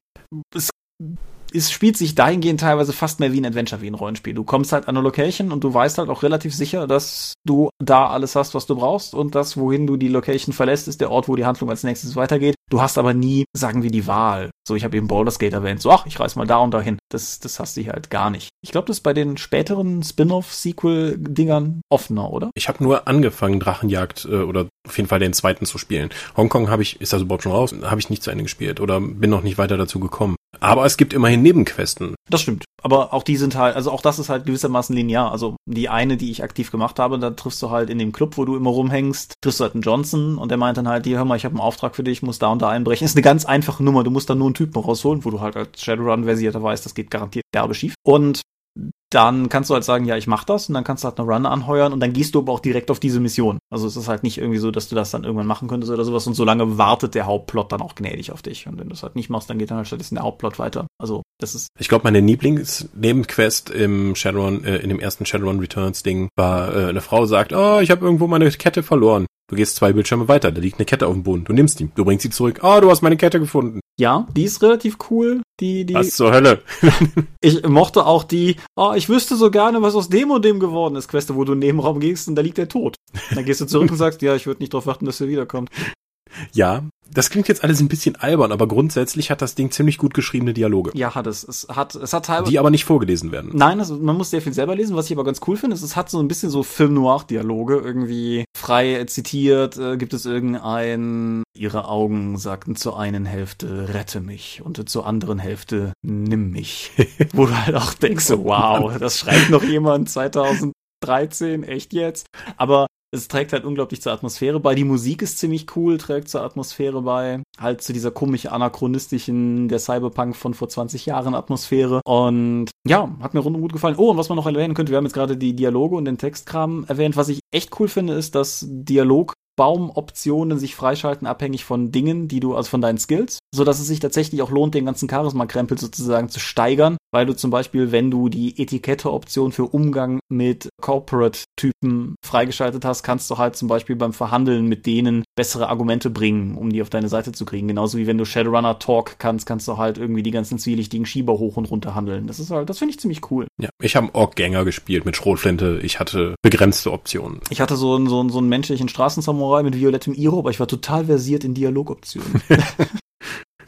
es es spielt sich dahingehend teilweise fast mehr wie ein Adventure, wie ein Rollenspiel. Du kommst halt an eine Location und du weißt halt auch relativ sicher, dass du da alles hast, was du brauchst und das, wohin du die Location verlässt, ist der Ort, wo die Handlung als nächstes weitergeht. Du hast aber nie, sagen wir, die Wahl. So, ich habe eben Baldur's Gate erwähnt. So, ach, ich reiß mal da und dahin. Das, das hast du hier halt gar nicht. Ich glaube, das ist bei den späteren Spin-off-Sequel-Dingern offener, oder? Ich habe nur angefangen, Drachenjagd äh, oder auf jeden Fall den zweiten zu spielen. Hongkong habe ich, ist das überhaupt schon raus? Habe ich nicht zu Ende gespielt oder bin noch nicht weiter dazu gekommen. Aber es gibt immerhin Nebenquesten. Das stimmt. Aber auch die sind halt, also auch das ist halt gewissermaßen linear. Also die eine, die ich aktiv gemacht habe, da triffst du halt in dem Club, wo du immer rumhängst, triffst du halt einen Johnson und der meint dann halt, hier, hör mal, ich habe einen Auftrag für dich, muss da und da einbrechen. Ist eine ganz einfache Nummer. Du musst dann nur einen Typen rausholen, wo du halt als Shadowrun-Versierter weißt, das geht garantiert derbe schief. Und dann kannst du halt sagen, ja, ich mach das und dann kannst du halt eine Run anheuern und dann gehst du aber auch direkt auf diese Mission. Also es ist halt nicht irgendwie so, dass du das dann irgendwann machen könntest oder sowas und solange wartet der Hauptplot dann auch gnädig auf dich und wenn du es halt nicht machst, dann geht dann halt stattdessen der Hauptplot weiter. Also das ist Ich glaube, meine Lieblingsnebenquest im Shadowrun äh, in dem ersten Shadowrun Returns Ding war äh, eine Frau sagt, "Oh, ich habe irgendwo meine Kette verloren." Du gehst zwei Bildschirme weiter, da liegt eine Kette auf dem Boden. Du nimmst die, du bringst sie zurück. Ah, oh, du hast meine Kette gefunden. Ja, die ist relativ cool. Die, die. Was zur Hölle? ich mochte auch die, oh, ich wüsste so gerne, was aus dem und dem geworden ist, Queste, wo du in den Nebenraum gehst und da liegt der tot. Dann gehst du zurück und sagst, ja, ich würde nicht darauf warten, dass er wiederkommt. Ja, das klingt jetzt alles ein bisschen albern, aber grundsätzlich hat das Ding ziemlich gut geschriebene Dialoge. Ja, hat es. Es hat, es hat teilweise. Die aber nicht vorgelesen werden. Nein, also man muss sehr viel selber lesen. Was ich aber ganz cool finde, ist, es hat so ein bisschen so Film Noir-Dialoge irgendwie frei zitiert. Äh, gibt es irgendein, ihre Augen sagten zur einen Hälfte, rette mich und zur anderen Hälfte, nimm mich. Wo du halt auch denkst, wow, das schreibt noch jemand 2013, echt jetzt? Aber es trägt halt unglaublich zur Atmosphäre bei. Die Musik ist ziemlich cool, trägt zur Atmosphäre bei. Halt zu dieser komisch anachronistischen, der Cyberpunk von vor 20 Jahren Atmosphäre. Und ja, hat mir rundum gut gefallen. Oh, und was man noch erwähnen könnte, wir haben jetzt gerade die Dialoge und den Textkram erwähnt. Was ich echt cool finde, ist, dass Dialog Baumoptionen sich freischalten, abhängig von Dingen, die du, also von deinen Skills. So dass es sich tatsächlich auch lohnt, den ganzen Charisma-Krempel sozusagen zu steigern, weil du zum Beispiel, wenn du die Etikette-Option für Umgang mit Corporate-Typen freigeschaltet hast, kannst du halt zum Beispiel beim Verhandeln mit denen bessere Argumente bringen, um die auf deine Seite zu kriegen. Genauso wie wenn du Shadowrunner Talk kannst, kannst du halt irgendwie die ganzen zwielichtigen Schieber hoch und runter handeln. Das ist halt, das finde ich ziemlich cool. Ja, ich habe Ork-Gänger gespielt mit Schrotflinte. Ich hatte begrenzte Optionen. Ich hatte so einen, so einen, so einen menschlichen Straßensamurai mit violettem Iro, aber ich war total versiert in Dialogoptionen.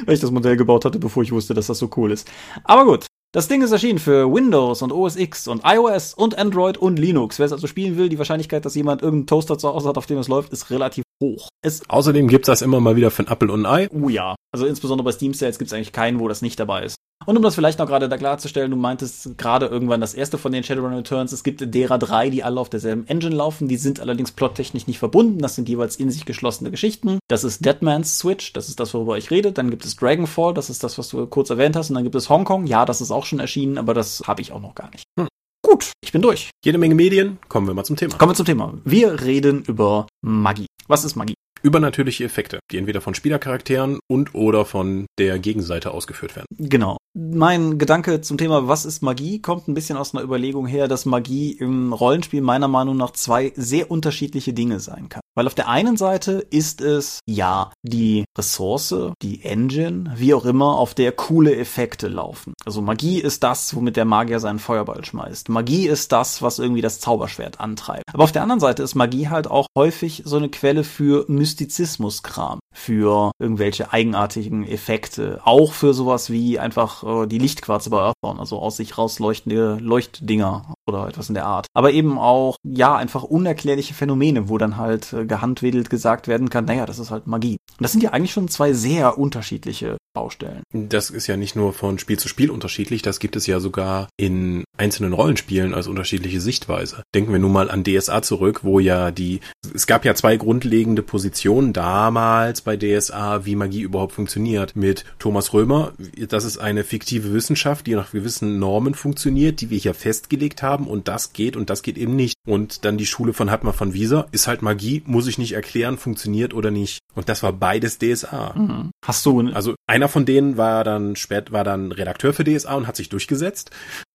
Weil ich das Modell gebaut hatte, bevor ich wusste, dass das so cool ist. Aber gut, das Ding ist erschienen für Windows und OS X und iOS und Android und Linux. Wer es also spielen will, die Wahrscheinlichkeit, dass jemand irgendeinen Toaster zu Hause hat, auf dem es läuft, ist relativ hoch. Es Außerdem gibt's das immer mal wieder für ein Apple und ein Ei. Oh ja. Also insbesondere bei Steam Sales gibt es eigentlich keinen, wo das nicht dabei ist. Und um das vielleicht noch gerade da klarzustellen, du meintest gerade irgendwann das erste von den Shadowrun Returns, es gibt derer drei, die alle auf derselben Engine laufen, die sind allerdings plottechnisch nicht verbunden, das sind jeweils in sich geschlossene Geschichten. Das ist Deadman's Switch, das ist das, worüber ich rede, dann gibt es Dragonfall, das ist das, was du kurz erwähnt hast, und dann gibt es Hongkong, ja, das ist auch schon erschienen, aber das habe ich auch noch gar nicht. Hm. Gut, ich bin durch. Jede Menge Medien. Kommen wir mal zum Thema. Kommen wir zum Thema. Wir reden über Magie. Was ist Magie? Übernatürliche Effekte, die entweder von Spielercharakteren und oder von der Gegenseite ausgeführt werden. Genau. Mein Gedanke zum Thema Was ist Magie kommt ein bisschen aus einer Überlegung her, dass Magie im Rollenspiel meiner Meinung nach zwei sehr unterschiedliche Dinge sein kann. Weil auf der einen Seite ist es ja die Ressource, die Engine, wie auch immer, auf der coole Effekte laufen. Also Magie ist das, womit der Magier seinen Feuerball schmeißt. Magie ist das, was irgendwie das Zauberschwert antreibt. Aber auf der anderen Seite ist Magie halt auch häufig so eine Quelle für Mystizismus-Kram, für irgendwelche eigenartigen Effekte, auch für sowas wie einfach äh, die Lichtquarze bei Earthbound, also aus sich rausleuchtende Leuchtdinger oder etwas in der Art. Aber eben auch, ja, einfach unerklärliche Phänomene, wo dann halt äh, gehandwedelt gesagt werden kann, naja, das ist halt Magie. Und das sind ja eigentlich schon zwei sehr unterschiedliche Baustellen. Das ist ja nicht nur von Spiel zu Spiel unterschiedlich, das gibt es ja sogar in einzelnen Rollenspielen als unterschiedliche Sichtweise. Denken wir nun mal an DSA zurück, wo ja die, es gab ja zwei grundlegende Positionen damals bei DSA, wie Magie überhaupt funktioniert. Mit Thomas Römer, das ist eine fiktive Wissenschaft, die nach gewissen Normen funktioniert, die wir hier festgelegt haben und das geht und das geht eben nicht. Und dann die Schule von Hartmann von Wieser, ist halt Magie, muss ich nicht erklären, funktioniert oder nicht. Und das war beides DSA. Mhm. Hast du, also einer von denen war dann spät, war dann Redakteur für DSA und hat sich durchgesetzt.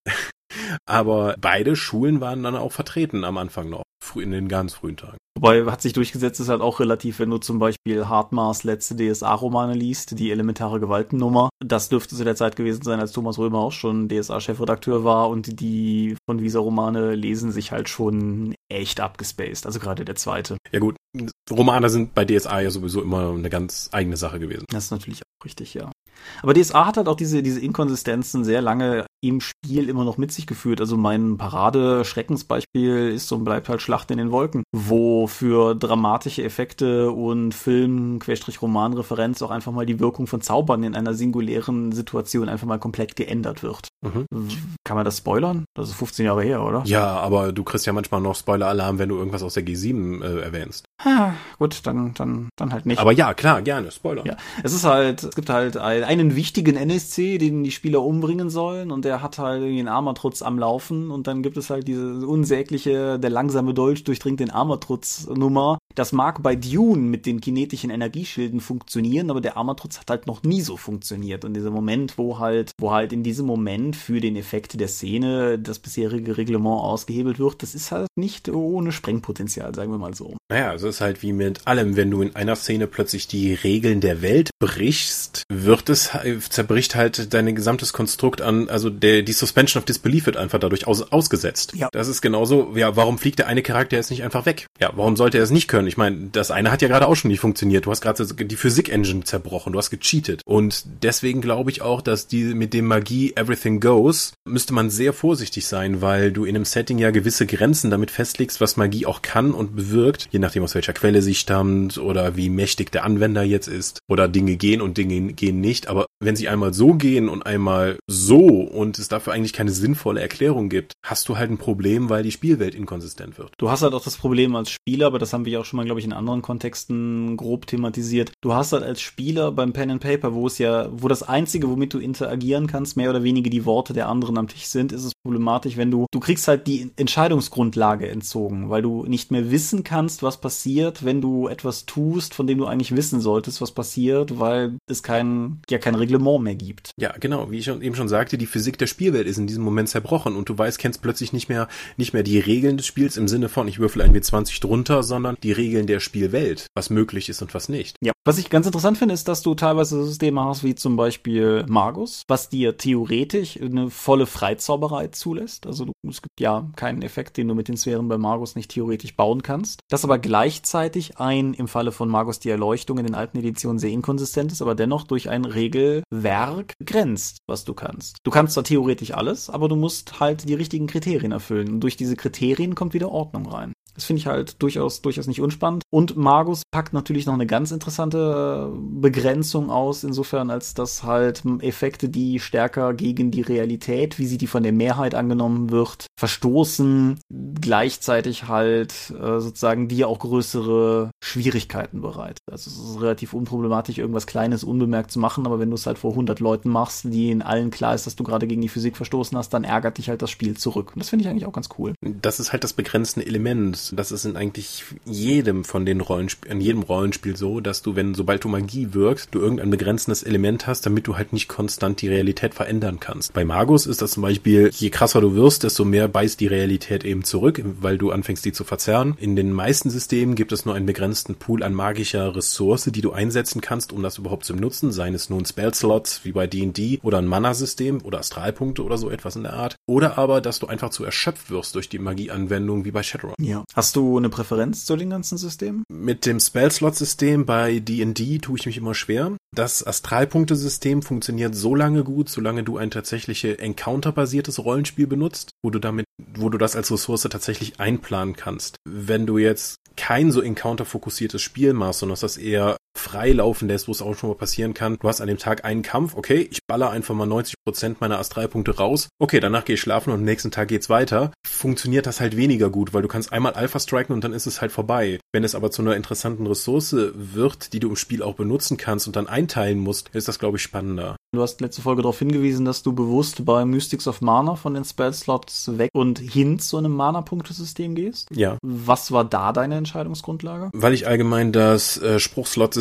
Aber beide Schulen waren dann auch vertreten am Anfang noch, in den ganz frühen Tagen. Wobei hat sich durchgesetzt ist halt auch relativ, wenn du zum Beispiel Hartmars letzte DSA-Romane liest, die elementare Gewaltennummer. Das dürfte zu der Zeit gewesen sein, als Thomas Römer auch schon DSA-Chefredakteur war und die von dieser Romane lesen sich halt schon echt abgespaced. Also gerade der zweite. Ja gut, Romane sind bei DSA ja sowieso immer eine ganz eigene Sache gewesen. Das ist natürlich auch richtig, ja. Aber DSA hat halt auch diese, diese Inkonsistenzen sehr lange im Spiel immer noch mit sich geführt. Also mein Parade-Schreckensbeispiel ist und bleibt halt Schlacht in den Wolken, wo für dramatische Effekte und Film-Roman-Referenz auch einfach mal die Wirkung von Zaubern in einer singulären Situation einfach mal komplett geändert wird. Mhm. Kann man das spoilern? Das ist 15 Jahre her, oder? Ja, aber du kriegst ja manchmal noch Spoiler-Alarm, wenn du irgendwas aus der G7 äh, erwähnst. Ha, gut, dann, dann, dann halt nicht. Aber ja, klar, gerne, Spoiler. Ja, es ist halt, es gibt halt einen wichtigen NSC, den die Spieler umbringen sollen und der hat halt irgendwie einen Armatrutz am Laufen und dann gibt es halt diese unsägliche, der langsame Dolch durchdringt den Armatrutz-Nummer. Das mag bei Dune mit den kinetischen Energieschilden funktionieren, aber der Armatrutz hat halt noch nie so funktioniert. Und dieser Moment, wo halt, wo halt in diesem Moment für den Effekt der Szene das bisherige Reglement ausgehebelt wird, das ist halt nicht ohne Sprengpotenzial, sagen wir mal so. Naja, also es ist halt wie mit allem, wenn du in einer Szene plötzlich die Regeln der Welt brichst, wird es, zerbricht halt dein gesamtes Konstrukt an, also der, die Suspension of Disbelief wird einfach dadurch aus, ausgesetzt. Ja. Das ist genauso, ja, warum fliegt der eine Charakter jetzt nicht einfach weg? Ja, warum sollte er es nicht können? Ich meine, das eine hat ja gerade auch schon nicht funktioniert. Du hast gerade die Physik-Engine zerbrochen, du hast gecheatet. Und deswegen glaube ich auch, dass die mit dem Magie Everything Goes müsste man sehr vorsichtig sein, weil du in einem Setting ja gewisse Grenzen damit festlegst, was Magie auch kann und bewirkt, je nachdem aus welcher Quelle sie stammt oder wie mächtig der Anwender jetzt ist. Oder Dinge gehen und Dinge gehen nicht. Aber wenn sie einmal so gehen und einmal so und es dafür eigentlich keine sinnvolle Erklärung gibt, hast du halt ein Problem, weil die Spielwelt inkonsistent wird. Du hast halt auch das Problem als Spieler, aber das haben wir ja auch schon schon mal, glaube ich, in anderen Kontexten grob thematisiert. Du hast halt als Spieler beim Pen and Paper, wo es ja, wo das einzige, womit du interagieren kannst, mehr oder weniger die Worte der anderen am Tisch sind, ist es problematisch, wenn du, du kriegst halt die Entscheidungsgrundlage entzogen, weil du nicht mehr wissen kannst, was passiert, wenn du etwas tust, von dem du eigentlich wissen solltest, was passiert, weil es kein, ja, kein Reglement mehr gibt. Ja, genau, wie ich eben schon sagte, die Physik der Spielwelt ist in diesem Moment zerbrochen und du weißt, kennst plötzlich nicht mehr, nicht mehr die Regeln des Spiels im Sinne von, ich würfel ein W20 drunter, sondern die Regeln der Spielwelt, was möglich ist und was nicht. Ja, was ich ganz interessant finde, ist, dass du teilweise Systeme hast, wie zum Beispiel Magus, was dir theoretisch eine volle Freizauberei zulässt. Also du, es gibt ja keinen Effekt, den du mit den Sphären bei Magus nicht theoretisch bauen kannst. Das aber gleichzeitig ein, im Falle von Magus die Erleuchtung in den alten Editionen sehr inkonsistent ist, aber dennoch durch ein Regelwerk begrenzt, was du kannst. Du kannst zwar theoretisch alles, aber du musst halt die richtigen Kriterien erfüllen. Und durch diese Kriterien kommt wieder Ordnung rein. Das finde ich halt durchaus, durchaus nicht unspannend. Und Magus packt natürlich noch eine ganz interessante äh, Begrenzung aus, insofern als dass halt Effekte, die stärker gegen die Realität, wie sie die von der Mehrheit angenommen wird, verstoßen, gleichzeitig halt äh, sozusagen dir auch größere Schwierigkeiten bereit. Also es ist relativ unproblematisch, irgendwas Kleines unbemerkt zu machen, aber wenn du es halt vor 100 Leuten machst, die in allen klar ist, dass du gerade gegen die Physik verstoßen hast, dann ärgert dich halt das Spiel zurück. Und das finde ich eigentlich auch ganz cool. Das ist halt das begrenzende Element das ist in eigentlich jedem von den Rollenspielen, in jedem Rollenspiel so, dass du, wenn, sobald du Magie wirkst, du irgendein begrenzendes Element hast, damit du halt nicht konstant die Realität verändern kannst. Bei Magus ist das zum Beispiel, je krasser du wirst, desto mehr beißt die Realität eben zurück, weil du anfängst, die zu verzerren. In den meisten Systemen gibt es nur einen begrenzten Pool an magischer Ressource, die du einsetzen kannst, um das überhaupt zu benutzen, seien es nun Spell-Slots, wie bei D&D, oder ein Mana-System oder Astralpunkte oder so etwas in der Art. Oder aber, dass du einfach zu erschöpft wirst durch die Magieanwendung, wie bei Shadowrun. Ja. Hast du eine Präferenz zu den ganzen Systemen? Mit dem Spell-Slot-System bei D&D tue ich mich immer schwer. Das Astralpunktesystem funktioniert so lange gut, solange du ein tatsächliche Encounter-basiertes Rollenspiel benutzt, wo du damit, wo du das als Ressource tatsächlich einplanen kannst. Wenn du jetzt kein so Encounter-fokussiertes Spiel machst, sondern das eher frei laufen lässt, wo es auch schon mal passieren kann. Du hast an dem Tag einen Kampf, okay, ich baller einfach mal 90 Prozent meiner Astralpunkte raus. Okay, danach gehe ich schlafen und am nächsten Tag geht's weiter. Funktioniert das halt weniger gut, weil du kannst einmal Alpha striken und dann ist es halt vorbei. Wenn es aber zu einer interessanten Ressource wird, die du im Spiel auch benutzen kannst und dann einteilen musst, ist das, glaube ich, spannender. Du hast letzte Folge darauf hingewiesen, dass du bewusst bei Mystics of Mana von den Spell-Slots weg und hin zu einem Mana-Punktesystem gehst. Ja. Was war da deine Entscheidungsgrundlage? Weil ich allgemein das äh,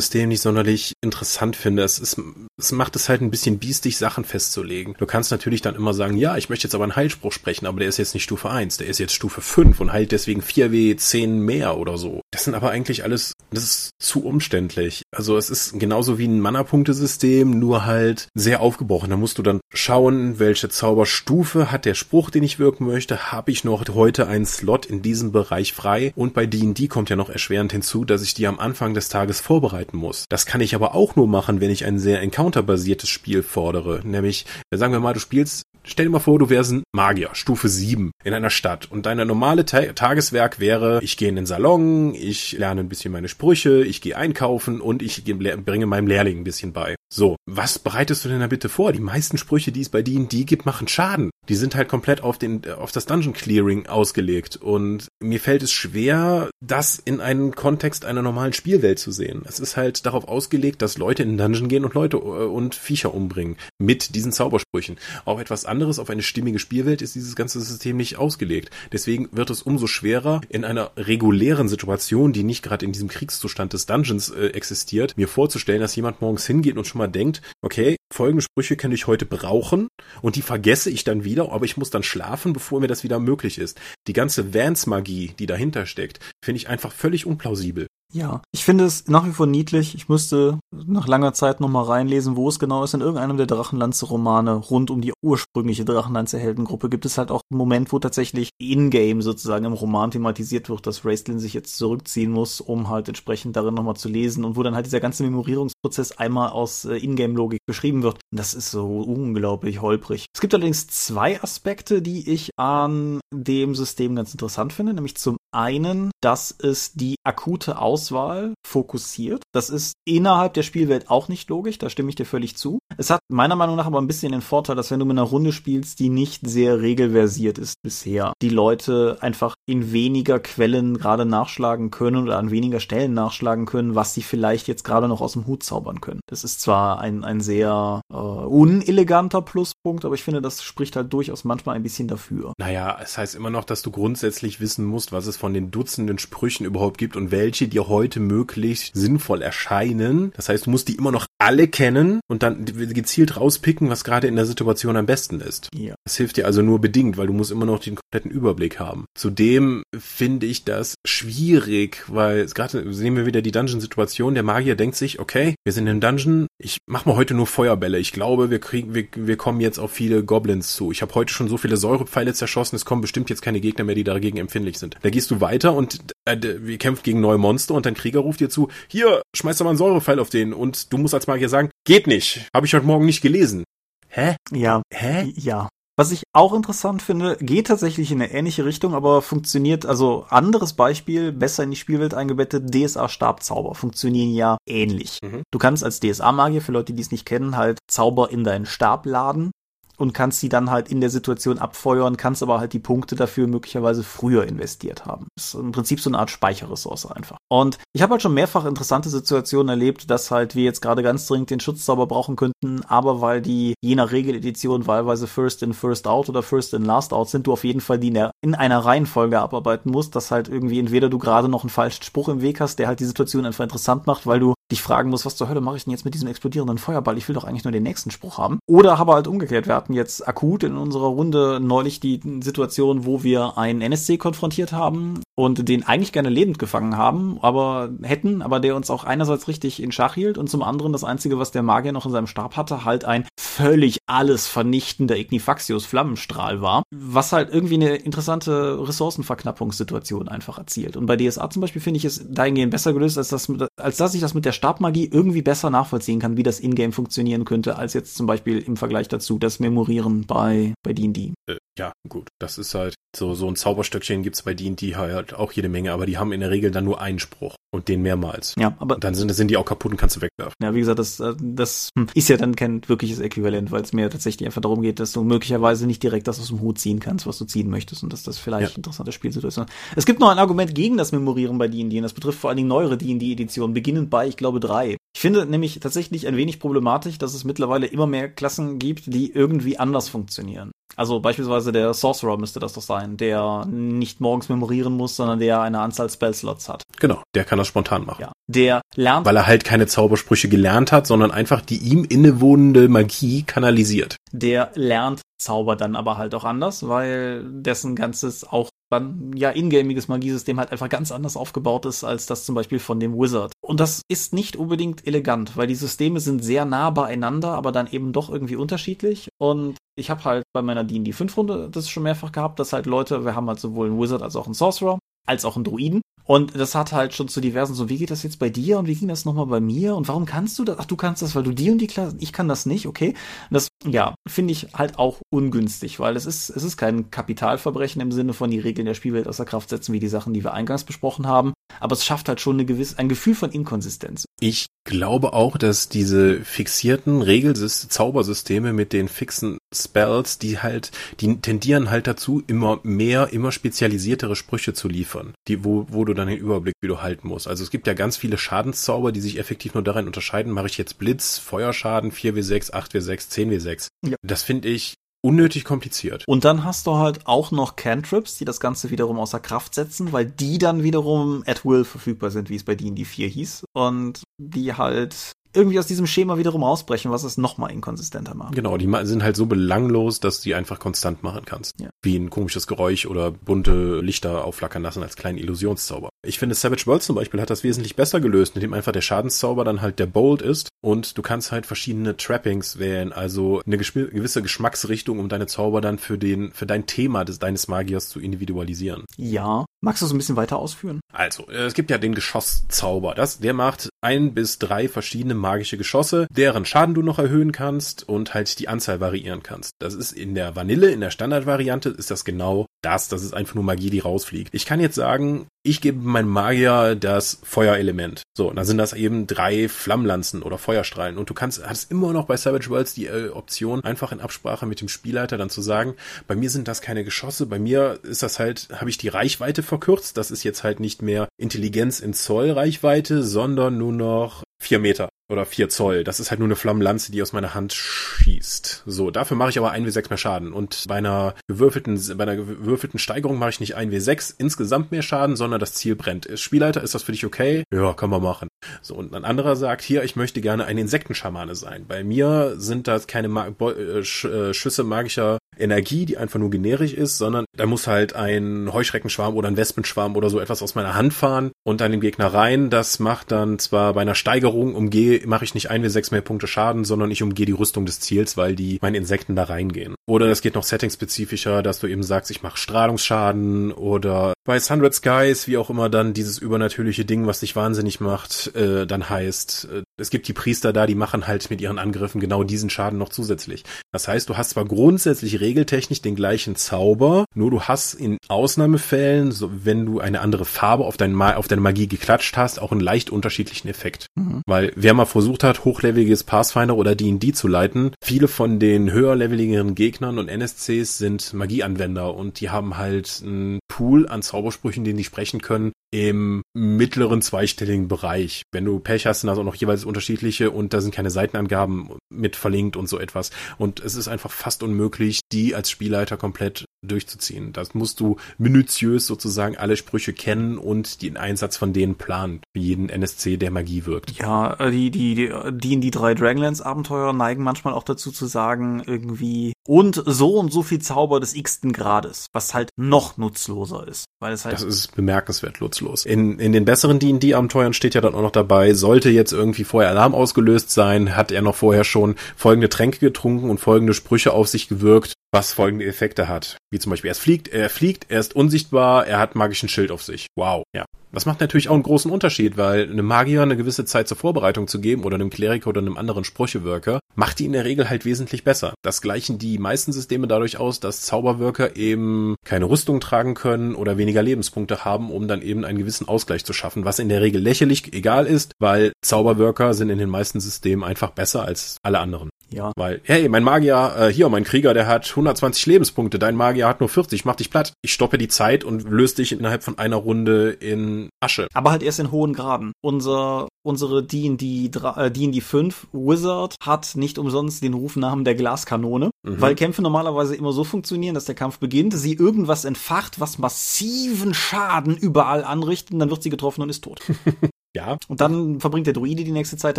Spruchslot-System nicht sonderlich interessant finde. Es, ist, es macht es halt ein bisschen biestig, Sachen festzulegen. Du kannst natürlich dann immer sagen, ja, ich möchte jetzt aber einen Heilspruch sprechen, aber der ist jetzt nicht Stufe 1, der ist jetzt Stufe 5 und heilt deswegen 4W 10 mehr oder so. Das sind aber eigentlich alles, das ist zu umständlich. Also es ist genauso wie ein Mana-Punktesystem, nur halt sehr aufgebrochen. Da musst du dann schauen, welche Zauberstufe hat der Spruch, den ich wirken möchte. Habe ich noch heute einen Slot in diesem Bereich frei? Und bei D&D kommt ja noch erschwerend hinzu, dass ich die am Anfang des Tages vorbereiten muss. Das kann ich aber auch nur machen, wenn ich ein sehr encounterbasiertes Spiel fordere. Nämlich, sagen wir mal, du spielst Stell dir mal vor, du wärst ein Magier, Stufe 7 in einer Stadt und dein normale Ta Tageswerk wäre, ich gehe in den Salon, ich lerne ein bisschen meine Sprüche, ich gehe einkaufen und ich bringe meinem Lehrling ein bisschen bei. So, was bereitest du denn da bitte vor? Die meisten Sprüche, die es bei D&D gibt, machen Schaden. Die sind halt komplett auf den auf das Dungeon Clearing ausgelegt und mir fällt es schwer, das in einen Kontext einer normalen Spielwelt zu sehen. Es ist halt darauf ausgelegt, dass Leute in den Dungeon gehen und Leute äh, und Viecher umbringen mit diesen Zaubersprüchen. Auch etwas anderes auf eine stimmige Spielwelt ist dieses ganze System nicht ausgelegt. Deswegen wird es umso schwerer in einer regulären Situation, die nicht gerade in diesem Kriegszustand des Dungeons äh, existiert, mir vorzustellen, dass jemand morgens hingeht und schon mal denkt, okay, folgende Sprüche kann ich heute brauchen und die vergesse ich dann wieder, aber ich muss dann schlafen, bevor mir das wieder möglich ist. Die ganze Vance-Magie, die dahinter steckt, finde ich einfach völlig unplausibel. Ja, ich finde es nach wie vor niedlich. Ich müsste nach langer Zeit nochmal reinlesen, wo es genau ist. In irgendeinem der Drachenlanze-Romane rund um die ursprüngliche Drachenlanze-Heldengruppe gibt es halt auch einen Moment, wo tatsächlich in-game sozusagen im Roman thematisiert wird, dass Raistlin sich jetzt zurückziehen muss, um halt entsprechend darin nochmal zu lesen und wo dann halt dieser ganze Memorierungsprozess einmal aus äh, In-game-Logik beschrieben wird. Das ist so unglaublich holprig. Es gibt allerdings zwei Aspekte, die ich an dem System ganz interessant finde, nämlich zum einen, dass es die akute Auswahl fokussiert. Das ist innerhalb der Spielwelt auch nicht logisch, da stimme ich dir völlig zu. Es hat meiner Meinung nach aber ein bisschen den Vorteil, dass wenn du mit einer Runde spielst, die nicht sehr regelversiert ist bisher, die Leute einfach in weniger Quellen gerade nachschlagen können oder an weniger Stellen nachschlagen können, was sie vielleicht jetzt gerade noch aus dem Hut zaubern können. Das ist zwar ein, ein sehr äh, uneleganter Pluspunkt, aber ich finde, das spricht halt durchaus manchmal ein bisschen dafür. Naja, es heißt immer noch, dass du grundsätzlich wissen musst, was es von den Dutzenden Sprüchen überhaupt gibt und welche dir heute möglichst sinnvoll erscheinen. Das heißt, du musst die immer noch alle kennen und dann gezielt rauspicken, was gerade in der Situation am besten ist. Ja. Das hilft dir also nur bedingt, weil du musst immer noch den kompletten Überblick haben. Zudem finde ich das schwierig, weil gerade sehen wir wieder die Dungeon-Situation. Der Magier denkt sich, okay, wir sind im Dungeon, ich mach mal heute nur Feuerbälle. Ich glaube, wir kriegen, wir, wir kommen jetzt auf viele Goblins zu. Ich habe heute schon so viele Säurepfeile zerschossen, es kommen bestimmt jetzt keine Gegner mehr, die dagegen empfindlich sind. Da gehst du weiter und äh, wir kämpft gegen neue Monster und dein Krieger ruft dir zu, hier, schmeiß doch mal einen Säurepfeil auf den und du musst als Magier sagen, geht nicht, habe ich heute Morgen nicht gelesen. Hä? Ja. Hä? Ja. Was ich auch interessant finde, geht tatsächlich in eine ähnliche Richtung, aber funktioniert, also anderes Beispiel, besser in die Spielwelt eingebettet, DSA-Stabzauber funktionieren ja ähnlich. Mhm. Du kannst als DSA-Magier, für Leute, die es nicht kennen, halt Zauber in deinen Stab laden und kannst sie dann halt in der Situation abfeuern, kannst aber halt die Punkte dafür möglicherweise früher investiert haben. Das ist im Prinzip so eine Art Speicherressource einfach. Und ich habe halt schon mehrfach interessante Situationen erlebt, dass halt wir jetzt gerade ganz dringend den Schutzzauber brauchen könnten, aber weil die je nach Regeledition wahlweise First in, First out oder First in, Last out sind, du auf jeden Fall die in, der, in einer Reihenfolge abarbeiten musst, dass halt irgendwie entweder du gerade noch einen falschen Spruch im Weg hast, der halt die Situation einfach interessant macht, weil du dich fragen musst, was zur Hölle mache ich denn jetzt mit diesem explodierenden Feuerball? Ich will doch eigentlich nur den nächsten Spruch haben. Oder aber halt umgekehrt, wir hatten jetzt akut in unserer Runde neulich die Situation, wo wir einen NSC konfrontiert haben und den eigentlich gerne lebend gefangen haben, aber hätten, aber der uns auch einerseits richtig in Schach hielt und zum anderen das einzige, was der Magier noch in seinem Stab hatte, halt ein völlig alles vernichtender Ignifaxius Flammenstrahl war, was halt irgendwie eine interessante Ressourcenverknappungssituation einfach erzielt. Und bei DSA zum Beispiel finde ich es dahingehend besser gelöst, als, das, als dass ich das mit der Stabmagie irgendwie besser nachvollziehen kann, wie das Ingame funktionieren könnte, als jetzt zum Beispiel im Vergleich dazu das Memorieren bei bei D&D. Ja, gut. Das ist halt so, so ein Zauberstöckchen gibt's bei D&D halt auch jede Menge, aber die haben in der Regel dann nur einen Spruch und den mehrmals. Ja, aber Und dann sind, sind die auch kaputt und kannst du wegwerfen. Ja, wie gesagt, das, äh, das hm, ist ja dann kein wirkliches Äquivalent, weil es mir tatsächlich einfach darum geht, dass du möglicherweise nicht direkt das aus dem Hut ziehen kannst, was du ziehen möchtest und dass das vielleicht Ja. interessante Spielsituation ist. Es gibt noch ein Argument gegen das Memorieren bei D&D und das betrifft vor allen Dingen neuere D&D-Editionen, beginnend bei, ich glaube, drei. Ich finde nämlich tatsächlich ein wenig problematisch, dass es mittlerweile immer mehr Klassen gibt, die irgendwie anders funktionieren. Also beispielsweise der Sorcerer müsste das doch sein, der nicht morgens memorieren muss, sondern der eine Anzahl Spellslots hat. Genau, der kann das spontan machen. Ja. Der lernt Weil er halt keine Zaubersprüche gelernt hat, sondern einfach die ihm innewohnende Magie kanalisiert. der lernt Zauber dann aber halt auch anders, weil dessen ganzes auch dann ja ingamiges Magiesystem halt einfach ganz anders aufgebaut ist als das zum Beispiel von dem Wizard. Und das ist nicht unbedingt elegant, weil die Systeme sind sehr nah beieinander, aber dann eben doch irgendwie unterschiedlich. Und ich habe halt bei meiner D&D 5 Runde das schon mehrfach gehabt, dass halt Leute, wir haben halt sowohl einen Wizard als auch einen Sorcerer, als auch einen Druiden. Und das hat halt schon zu diversen so, wie geht das jetzt bei dir und wie ging das nochmal bei mir und warum kannst du das? Ach, du kannst das, weil du die und die Klasse, ich kann das nicht, okay. Das, ja, finde ich halt auch ungünstig, weil es ist, es ist kein Kapitalverbrechen im Sinne von die Regeln der Spielwelt außer Kraft setzen, wie die Sachen, die wir eingangs besprochen haben. Aber es schafft halt schon eine gewisse, ein Gefühl von Inkonsistenz. Ich glaube auch, dass diese fixierten Regelsys Zaubersysteme mit den fixen Spells, die halt, die tendieren halt dazu, immer mehr, immer spezialisiertere Sprüche zu liefern, die, wo, wo du dann den Überblick wieder halten musst. Also es gibt ja ganz viele Schadenszauber, die sich effektiv nur darin unterscheiden, mache ich jetzt Blitz, Feuerschaden, 4W6, 8W6, 10W6. Ja. Das finde ich unnötig kompliziert. Und dann hast du halt auch noch Cantrips, die das Ganze wiederum außer Kraft setzen, weil die dann wiederum at will verfügbar sind, wie es bei D&D 4 hieß. Und die halt irgendwie aus diesem Schema wiederum ausbrechen, was es nochmal inkonsistenter macht. Genau, die sind halt so belanglos, dass du die einfach konstant machen kannst. Ja. Wie ein komisches Geräusch oder bunte Lichter aufflackern lassen als kleinen Illusionszauber. Ich finde, Savage Worlds zum Beispiel hat das wesentlich besser gelöst, indem einfach der Schadenszauber dann halt der Bolt ist und du kannst halt verschiedene Trappings wählen, also eine gewisse Geschmacksrichtung, um deine Zauber dann für den, für dein Thema des, deines Magiers zu individualisieren. Ja. Magst du es ein bisschen weiter ausführen? Also, äh, es gibt ja den Geschosszauber. Das, der macht ein bis drei verschiedene magische Geschosse, deren Schaden du noch erhöhen kannst und halt die Anzahl variieren kannst. Das ist in der Vanille, in der Standardvariante ist das genau das. Das ist einfach nur Magie, die rausfliegt. Ich kann jetzt sagen, ich gebe meinem Magier das Feuerelement. So, dann sind das eben drei Flammlanzen oder Feuerstrahlen. Und du kannst, hast immer noch bei Savage Worlds die äh, Option, einfach in Absprache mit dem Spielleiter dann zu sagen, bei mir sind das keine Geschosse, bei mir ist das halt, habe ich die Reichweite verkürzt. Das ist jetzt halt nicht mehr Intelligenz in Zoll Reichweite, sondern nur noch vier Meter oder vier Zoll. Das ist halt nur eine Flammenlanze, die aus meiner Hand schießt. So, dafür mache ich aber 1W6 mehr Schaden. Und bei einer gewürfelten, bei einer gewürfelten Steigerung mache ich nicht 1W6 insgesamt mehr Schaden, sondern das Ziel brennt. Spielleiter, ist das für dich okay? Ja, kann man machen. So, und ein anderer sagt, hier, ich möchte gerne ein Insektenschamane sein. Bei mir sind das keine Ma äh, Sch äh, Schüsse magischer Energie, die einfach nur generisch ist, sondern da muss halt ein Heuschreckenschwarm oder ein Wespenschwarm oder so etwas aus meiner Hand fahren und dann den Gegner rein. Das macht dann zwar bei einer Steigerung umgehe, mache ich nicht ein wie sechs mehr Punkte Schaden, sondern ich umgehe die Rüstung des Ziels, weil die meine Insekten da reingehen. Oder es geht noch settingspezifischer, dass du eben sagst, ich mache Strahlungsschaden oder bei Hundred Skies, wie auch immer dann dieses übernatürliche Ding, was dich wahnsinnig macht, äh, dann heißt, äh, es gibt die Priester da, die machen halt mit ihren Angriffen genau diesen Schaden noch zusätzlich. Das heißt, du hast zwar grundsätzlich regeltechnisch den gleichen Zauber, nur du hast in Ausnahmefällen, so wenn du eine andere Farbe auf, dein auf deine Magie geklatscht hast, auch einen leicht unterschiedlichen Effekt. Mhm. Weil wer mal versucht hat, hochleveliges Pathfinder oder D&D zu leiten, viele von den höherleveligeren Gegnern und NSCs sind Magieanwender und die haben halt einen Pool an Zaubersprüchen, den die sprechen können, im mittleren zweistelligen Bereich. Wenn du Pech hast, sind das auch noch jeweils unterschiedliche und da sind keine Seitenangaben mit verlinkt und so etwas. Und es ist einfach fast unmöglich, die als Spielleiter komplett durchzuziehen. Das musst du minutiös sozusagen alle Sprüche kennen und den Einsatz von denen planen, wie jeden NSC, der Magie wirkt. Ja, äh, die, die, die, die in die drei Dragonlance Abenteuer neigen manchmal auch dazu zu sagen, irgendwie, und so und so viel Zauber des x-ten Grades, was halt noch nutzloser ist. Weil es halt. Das ist bemerkenswert nutzlos. In, in den besseren D&D-Abenteuern steht ja dann auch noch dabei, sollte jetzt irgendwie vorher Alarm ausgelöst sein, hat er noch vorher schon folgende Tränke getrunken und folgende Sprüche auf sich gewirkt, was folgende Effekte hat. Wie zum Beispiel, er fliegt, er fliegt, er ist unsichtbar, er hat magischen Schild auf sich. Wow. Ja. Das macht natürlich auch einen großen Unterschied, weil einem Magier eine gewisse Zeit zur Vorbereitung zu geben oder einem Kleriker oder einem anderen Sprüchewirker macht die in der Regel halt wesentlich besser. Das gleichen die meisten Systeme dadurch aus, dass Zauberwirker eben keine Rüstung tragen können oder weniger Lebenspunkte haben, um dann eben einen gewissen Ausgleich zu schaffen, was in der Regel lächerlich egal ist, weil Zauberwirker sind in den meisten Systemen einfach besser als alle anderen. Ja. Weil, hey, mein Magier, äh, hier, mein Krieger, der hat 120 Lebenspunkte, dein Magier hat nur 40, mach dich platt. Ich stoppe die Zeit und löse dich innerhalb von einer Runde in Asche. Aber halt erst in hohen Graden. Unser, unsere D&D, äh, D&D 5 Wizard hat nicht umsonst den Rufnamen der Glaskanone, mhm. weil Kämpfe normalerweise immer so funktionieren, dass der Kampf beginnt, sie irgendwas entfacht, was massiven Schaden überall anrichtet, und dann wird sie getroffen und ist tot. Ja. Und dann verbringt der Druide die nächste Zeit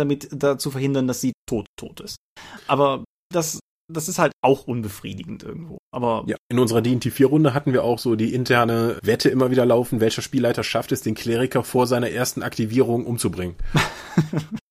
damit, da zu verhindern, dass sie tot tot ist. Aber das, das ist halt auch unbefriedigend irgendwo. Aber ja, in unserer D&T 4 Runde hatten wir auch so die interne Wette immer wieder laufen, welcher Spielleiter schafft es, den Kleriker vor seiner ersten Aktivierung umzubringen.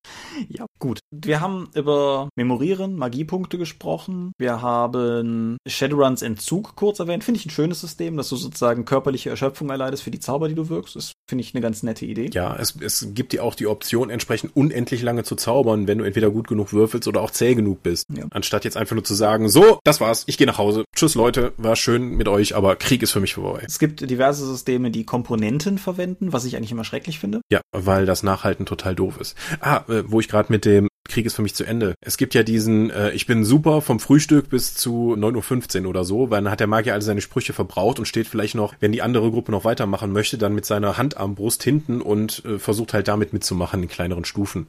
Ja, gut. Wir haben über Memorieren, Magiepunkte gesprochen. Wir haben Shadowruns Entzug kurz erwähnt. Finde ich ein schönes System, dass du sozusagen körperliche Erschöpfung erleidest für die Zauber, die du wirkst. Das finde ich eine ganz nette Idee. Ja, es, es gibt dir auch die Option, entsprechend unendlich lange zu zaubern, wenn du entweder gut genug würfelst oder auch zäh genug bist. Ja. Anstatt jetzt einfach nur zu sagen, so, das war's, ich gehe nach Hause. Tschüss Leute, war schön mit euch, aber Krieg ist für mich vorbei. Es gibt diverse Systeme, die Komponenten verwenden, was ich eigentlich immer schrecklich finde. Ja, weil das Nachhalten total doof ist. Ah, äh, wo ich gerade mit dem Krieg ist für mich zu Ende. Es gibt ja diesen, äh, ich bin super vom Frühstück bis zu 9.15 Uhr oder so, weil dann hat der Magier alle seine Sprüche verbraucht und steht vielleicht noch, wenn die andere Gruppe noch weitermachen möchte, dann mit seiner Hand am Brust hinten und äh, versucht halt damit mitzumachen in kleineren Stufen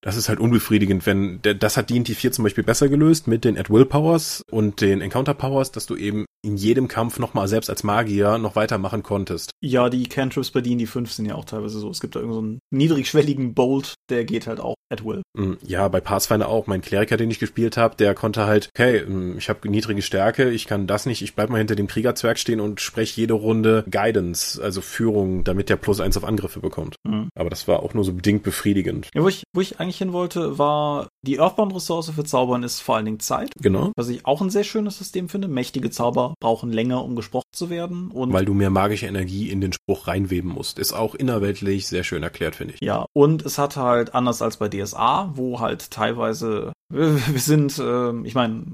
das ist halt unbefriedigend, wenn das hat D&D 4 zum Beispiel besser gelöst mit den At Will Powers und den Encounter Powers, dass du eben in jedem Kampf nochmal selbst als Magier noch weitermachen konntest. Ja, die Cantrips bei D&D 5 sind ja auch teilweise so. Es gibt da irgendeinen so niedrigschwelligen Bolt, der geht halt auch at will. Mm, ja, bei Pathfinder auch. Mein Kleriker, den ich gespielt habe, der konnte halt, okay, mm, ich habe niedrige Stärke, ich kann das nicht, ich bleib mal hinter dem Kriegerzwerg stehen und spreche jede Runde Guidance, also Führung, damit der plus eins auf Angriffe bekommt. Mhm. Aber das war auch nur so bedingt befriedigend. Ja, wo ich, wo ich eigentlich ich hin wollte, war die Earthbound-Ressource für Zaubern ist vor allen Dingen Zeit. Genau. Was ich auch ein sehr schönes System finde. Mächtige Zauber brauchen länger, um gesprochen zu werden. Und Weil du mehr magische Energie in den Spruch reinweben musst. Ist auch innerweltlich sehr schön erklärt, finde ich. ja, und es hat halt anders als bei DSA, wo halt teilweise wir wir sind, äh, ich meine,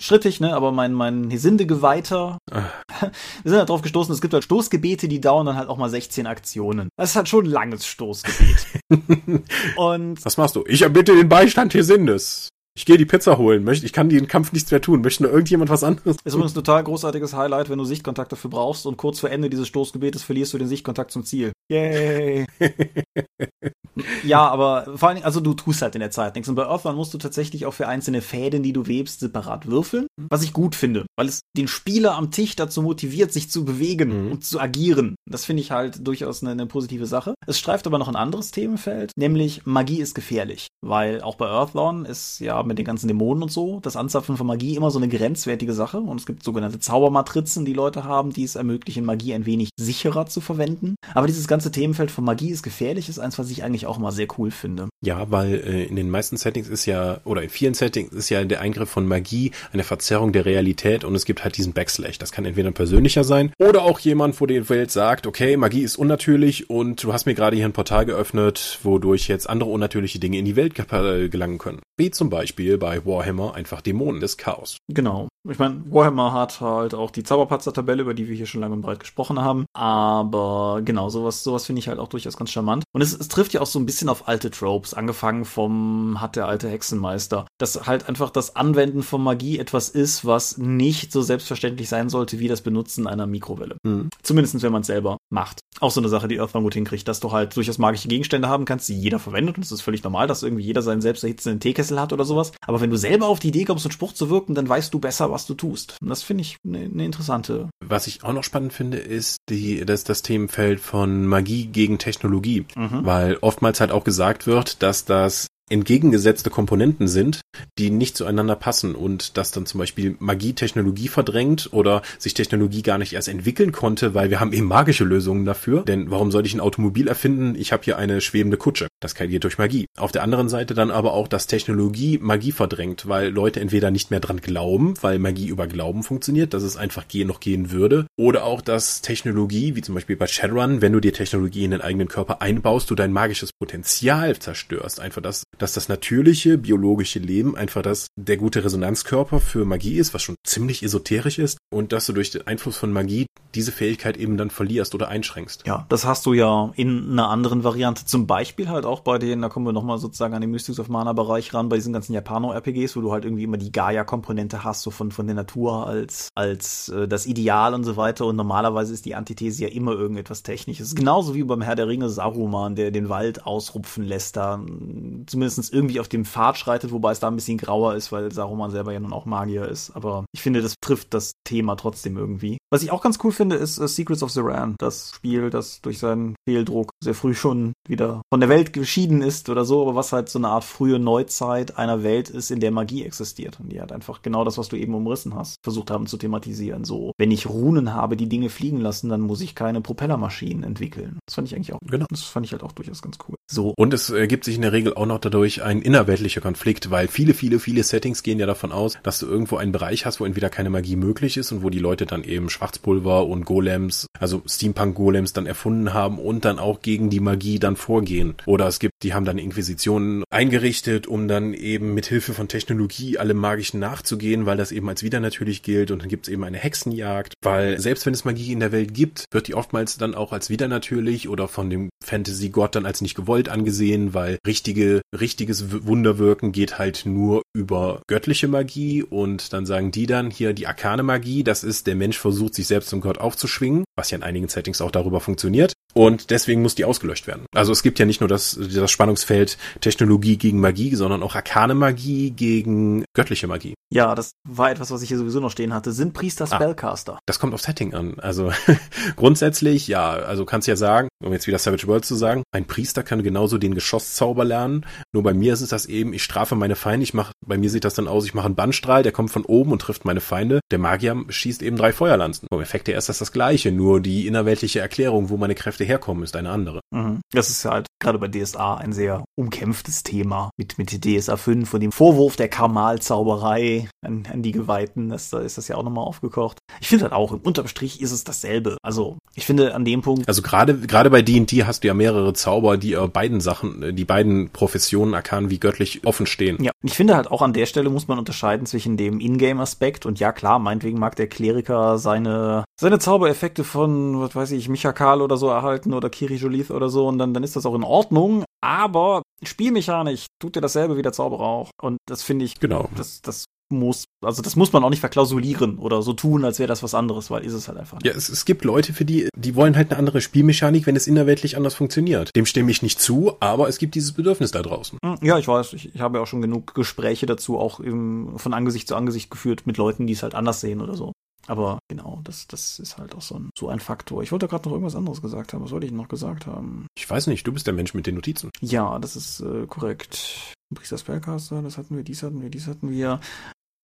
strittig, ne? Aber mein mein Hesinde-Geweihter, Ah. wir sind halt drauf gestoßen. Es gibt halt Stoßgebete, die dauern dann halt auch mal 16 Aktionen. Das ist halt schon ein langes Stoßgebet. und Was machst du? Ich erbitte den Beistand Hesindes. Ich gehe die Pizza holen. Möchte, ich kann den Kampf nichts mehr tun. Möchte nur irgendjemand was anderes? Ist übrigens ein total großartiges Highlight, wenn du Sichtkontakt dafür brauchst und kurz vor Ende dieses Stoßgebetes verlierst du den Sichtkontakt zum Ziel. Yay! ja, aber vor allen Dingen, also du tust halt in der Zeit nichts. Und bei Earthbound musst du tatsächlich auch für einzelne Fäden, die du webst, separat würfeln. Was ich gut finde, weil es den Spieler am Tisch dazu motiviert, sich zu bewegen Mhm. und zu agieren. Das finde ich halt durchaus eine, eine positive Sache. Es streift aber noch ein anderes Themenfeld, nämlich Magie ist gefährlich. Weil auch bei Earthbound ist ja mit den ganzen Dämonen und so das Anzapfen von Magie immer so eine grenzwertige Sache. Und es gibt sogenannte Zaubermatrizen, die Leute haben, die es ermöglichen, Magie ein wenig sicherer zu verwenden. Aber dieses ganze Themenfeld von Magie ist gefährlich, ist eins, was ich eigentlich auch mal sehr cool finde. Ja, weil äh, in den meisten Settings ist ja, oder in vielen Settings ist ja der Eingriff von Magie eine Verzerrung der Realität und es gibt halt diesen Backslash. Das kann entweder ein persönlicher sein oder auch jemand, wo die Welt sagt, okay, Magie ist unnatürlich und du hast mir gerade hier ein Portal geöffnet, wodurch jetzt andere unnatürliche Dinge in die Welt äh, gelangen können. Wie zum Beispiel bei Warhammer einfach Dämonen des Chaos. Genau. Ich meine, Warhammer hat halt auch die Zauberpatzer-Tabelle, über die wir hier schon lange und breit gesprochen haben. Aber genau, sowas, sowas finde ich halt auch durchaus ganz charmant. Und es, es trifft ja auch so ein bisschen auf alte Tropes, angefangen vom hat der alte Hexenmeister. Dass halt einfach das Anwenden von Magie etwas ist, was nicht so selbstverständlich sein sollte wie das Benutzen einer Mikrowelle. Hm. Zumindest wenn man es selber macht. Auch so eine Sache, die Earthbound gut hinkriegt, dass du halt durchaus magische Gegenstände haben kannst, die jeder verwendet. Und es ist völlig normal, dass irgendwie jeder seinen selbst erhitzenden Teekessel hat oder sowas. Aber wenn du selber auf die Idee kommst, einen Spruch zu wirken, dann weißt du besser, was du tust. Und das finde ich eine eine interessante. Was ich auch noch spannend finde, ist die, das, das Themenfeld von Magie gegen Technologie. Mhm. weil oftmals halt auch gesagt wird, dass das entgegengesetzte Komponenten sind, die nicht zueinander passen und dass dann zum Beispiel Magie Technologie verdrängt oder sich Technologie gar nicht erst entwickeln konnte, weil wir haben eben magische Lösungen dafür. Denn warum sollte ich ein Automobil erfinden? Ich habe hier eine schwebende Kutsche. Das geht durch Magie. Auf der anderen Seite dann aber auch, dass Technologie Magie verdrängt, weil Leute entweder nicht mehr dran glauben, weil Magie über Glauben funktioniert, dass es einfach gehen noch gehen würde, oder auch, dass Technologie, wie zum Beispiel bei Shadowrun, wenn du dir Technologie in den eigenen Körper einbaust, du dein magisches Potenzial zerstörst. Einfach das, dass das natürliche, biologische Leben einfach das der gute Resonanzkörper für Magie ist, was schon ziemlich esoterisch ist, und dass du durch den Einfluss von Magie diese Fähigkeit eben dann verlierst oder einschränkst. Ja, das hast du ja in einer anderen Variante. Zum Beispiel halt auch bei den, da kommen wir nochmal sozusagen an den Mystics of Mana Bereich ran, bei diesen ganzen Japano-RPGs, wo du halt irgendwie immer die Gaia-Komponente hast, so von, von der Natur als, als äh, das Ideal und so weiter. Und normalerweise ist die Antithese ja immer irgendetwas Technisches. Genauso wie beim Herr der Ringe Saruman, der den Wald ausrupfen lässt, da mh, zumindest irgendwie auf dem Pfad schreitet, wobei es da ein bisschen grauer ist, weil Saruman selber ja nun auch Magier ist. Aber ich finde, das trifft das Thema trotzdem irgendwie. Was ich auch ganz cool finde, ist äh, Secrets of Zeran, das Spiel, das durch seinen Fehldruck sehr früh schon wieder von der Welt geschieden ist oder so, aber was halt so eine Art frühe Neuzeit einer Welt ist, in der Magie existiert. Und die hat einfach genau das, was du eben umrissen hast, versucht haben zu thematisieren. So, wenn ich Runen habe, die Dinge fliegen lassen, dann muss ich keine Propellermaschinen entwickeln. Das fand ich eigentlich auch, Genau. das fand ich halt auch durchaus ganz cool. So, Und es ergibt sich in der Regel auch noch dadurch ein innerweltlicher Konflikt, weil viele, viele, viele Settings gehen ja davon aus, dass du irgendwo einen Bereich hast, wo entweder keine Magie möglich ist und wo die Leute dann eben Schwarzpulver und Golems, also Steampunk-Golems dann erfunden haben und dann auch gegen die Magie dann vorgehen. Oder es gibt, die haben dann Inquisitionen eingerichtet, um dann eben mit Hilfe von Technologie allem Magischen nachzugehen, weil das eben als widernatürlich gilt und dann gibt es eben eine Hexenjagd, weil selbst wenn es Magie in der Welt gibt, wird die oftmals dann auch als widernatürlich oder von dem Fantasy-Gott dann als nicht gewollt angesehen, weil richtige, richtiges W- Wunderwirken geht halt nur über göttliche Magie und dann sagen die dann hier die arkane Magie, das ist der Mensch versucht sich selbst zum Gott aufzuschwingen, was ja in einigen Settings auch darüber funktioniert und deswegen muss die ausgelöscht werden. Also es gibt ja nicht nur das, das Spannungsfeld Technologie gegen Magie, sondern auch arkane Magie gegen göttliche Magie. ja, das war etwas, was ich hier sowieso noch stehen hatte. Sind Priester Ah. Spellcaster? Das kommt auf Setting an. Also grundsätzlich, ja, also kannst ja sagen, um jetzt wieder Savage World zu sagen, ein Priester kann genauso den Geschosszauber lernen. Nur bei mir ist es das eben, ich strafe meine Feinde, ich mache Bei mir sieht das dann aus, ich mache einen Bannstrahl, der kommt von oben und trifft meine Feinde. Der Magier schießt eben drei Feuerlanzen. Vom Effekt her ist das das gleiche, nur die innerweltliche Erklärung, wo meine Kräfte herkommen, ist eine andere. Mhm. Das ist halt gerade bei DSA ein sehr umkämpftes Thema mit, mit DSA 5 und dem Vorwurf der Kamal-Zauberei an, an die Geweihten. Das, da ist das ja auch nochmal aufgekocht. Ich finde halt auch, im Unterstrich ist es dasselbe. Also, ich finde an dem Punkt. Also gerade, gerade bei D&D hast du ja mehrere Zauber, die äh, beiden Sachen, die beiden Professionen erkannt wie göttlich offen stehen. Ja, ich finde halt auch an der Stelle muss man unterscheiden zwischen dem Ingame-Aspekt und ja klar, meinetwegen mag der Kleriker seine, seine Zaubereffekte von, was weiß ich, Michakal oder so erhalten oder Kiri Jolith oder so und dann, dann ist das auch in Ordnung. Aber spielmechanisch tut dir dasselbe wie der Zauberer auch. Und das finde ich, Genau. das, das muss, also das muss man auch nicht verklausulieren oder so tun, als wäre das was anderes, weil ist es halt einfach nicht. Ja, es, es gibt Leute, für die, die wollen halt eine andere Spielmechanik, wenn es innerweltlich anders funktioniert. Dem stimme ich nicht zu, aber es gibt dieses Bedürfnis da draußen. Hm, Ja, ich weiß, ich, ich habe ja auch schon genug Gespräche dazu auch im, von Angesicht zu Angesicht geführt mit Leuten, die es halt anders sehen oder so. Aber genau, das, das ist halt auch so ein, so ein Faktor. Ich wollte gerade noch irgendwas anderes gesagt haben. Was wollte ich noch gesagt haben? Ich weiß nicht, du bist der Mensch mit den Notizen. Ja, das ist äh, korrekt. Priester Spellcaster, das hatten wir, dies hatten wir, dies hatten wir.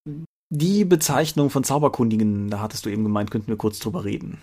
and Die Bezeichnung von Zauberkundigen, da hattest du eben gemeint, könnten wir kurz drüber reden.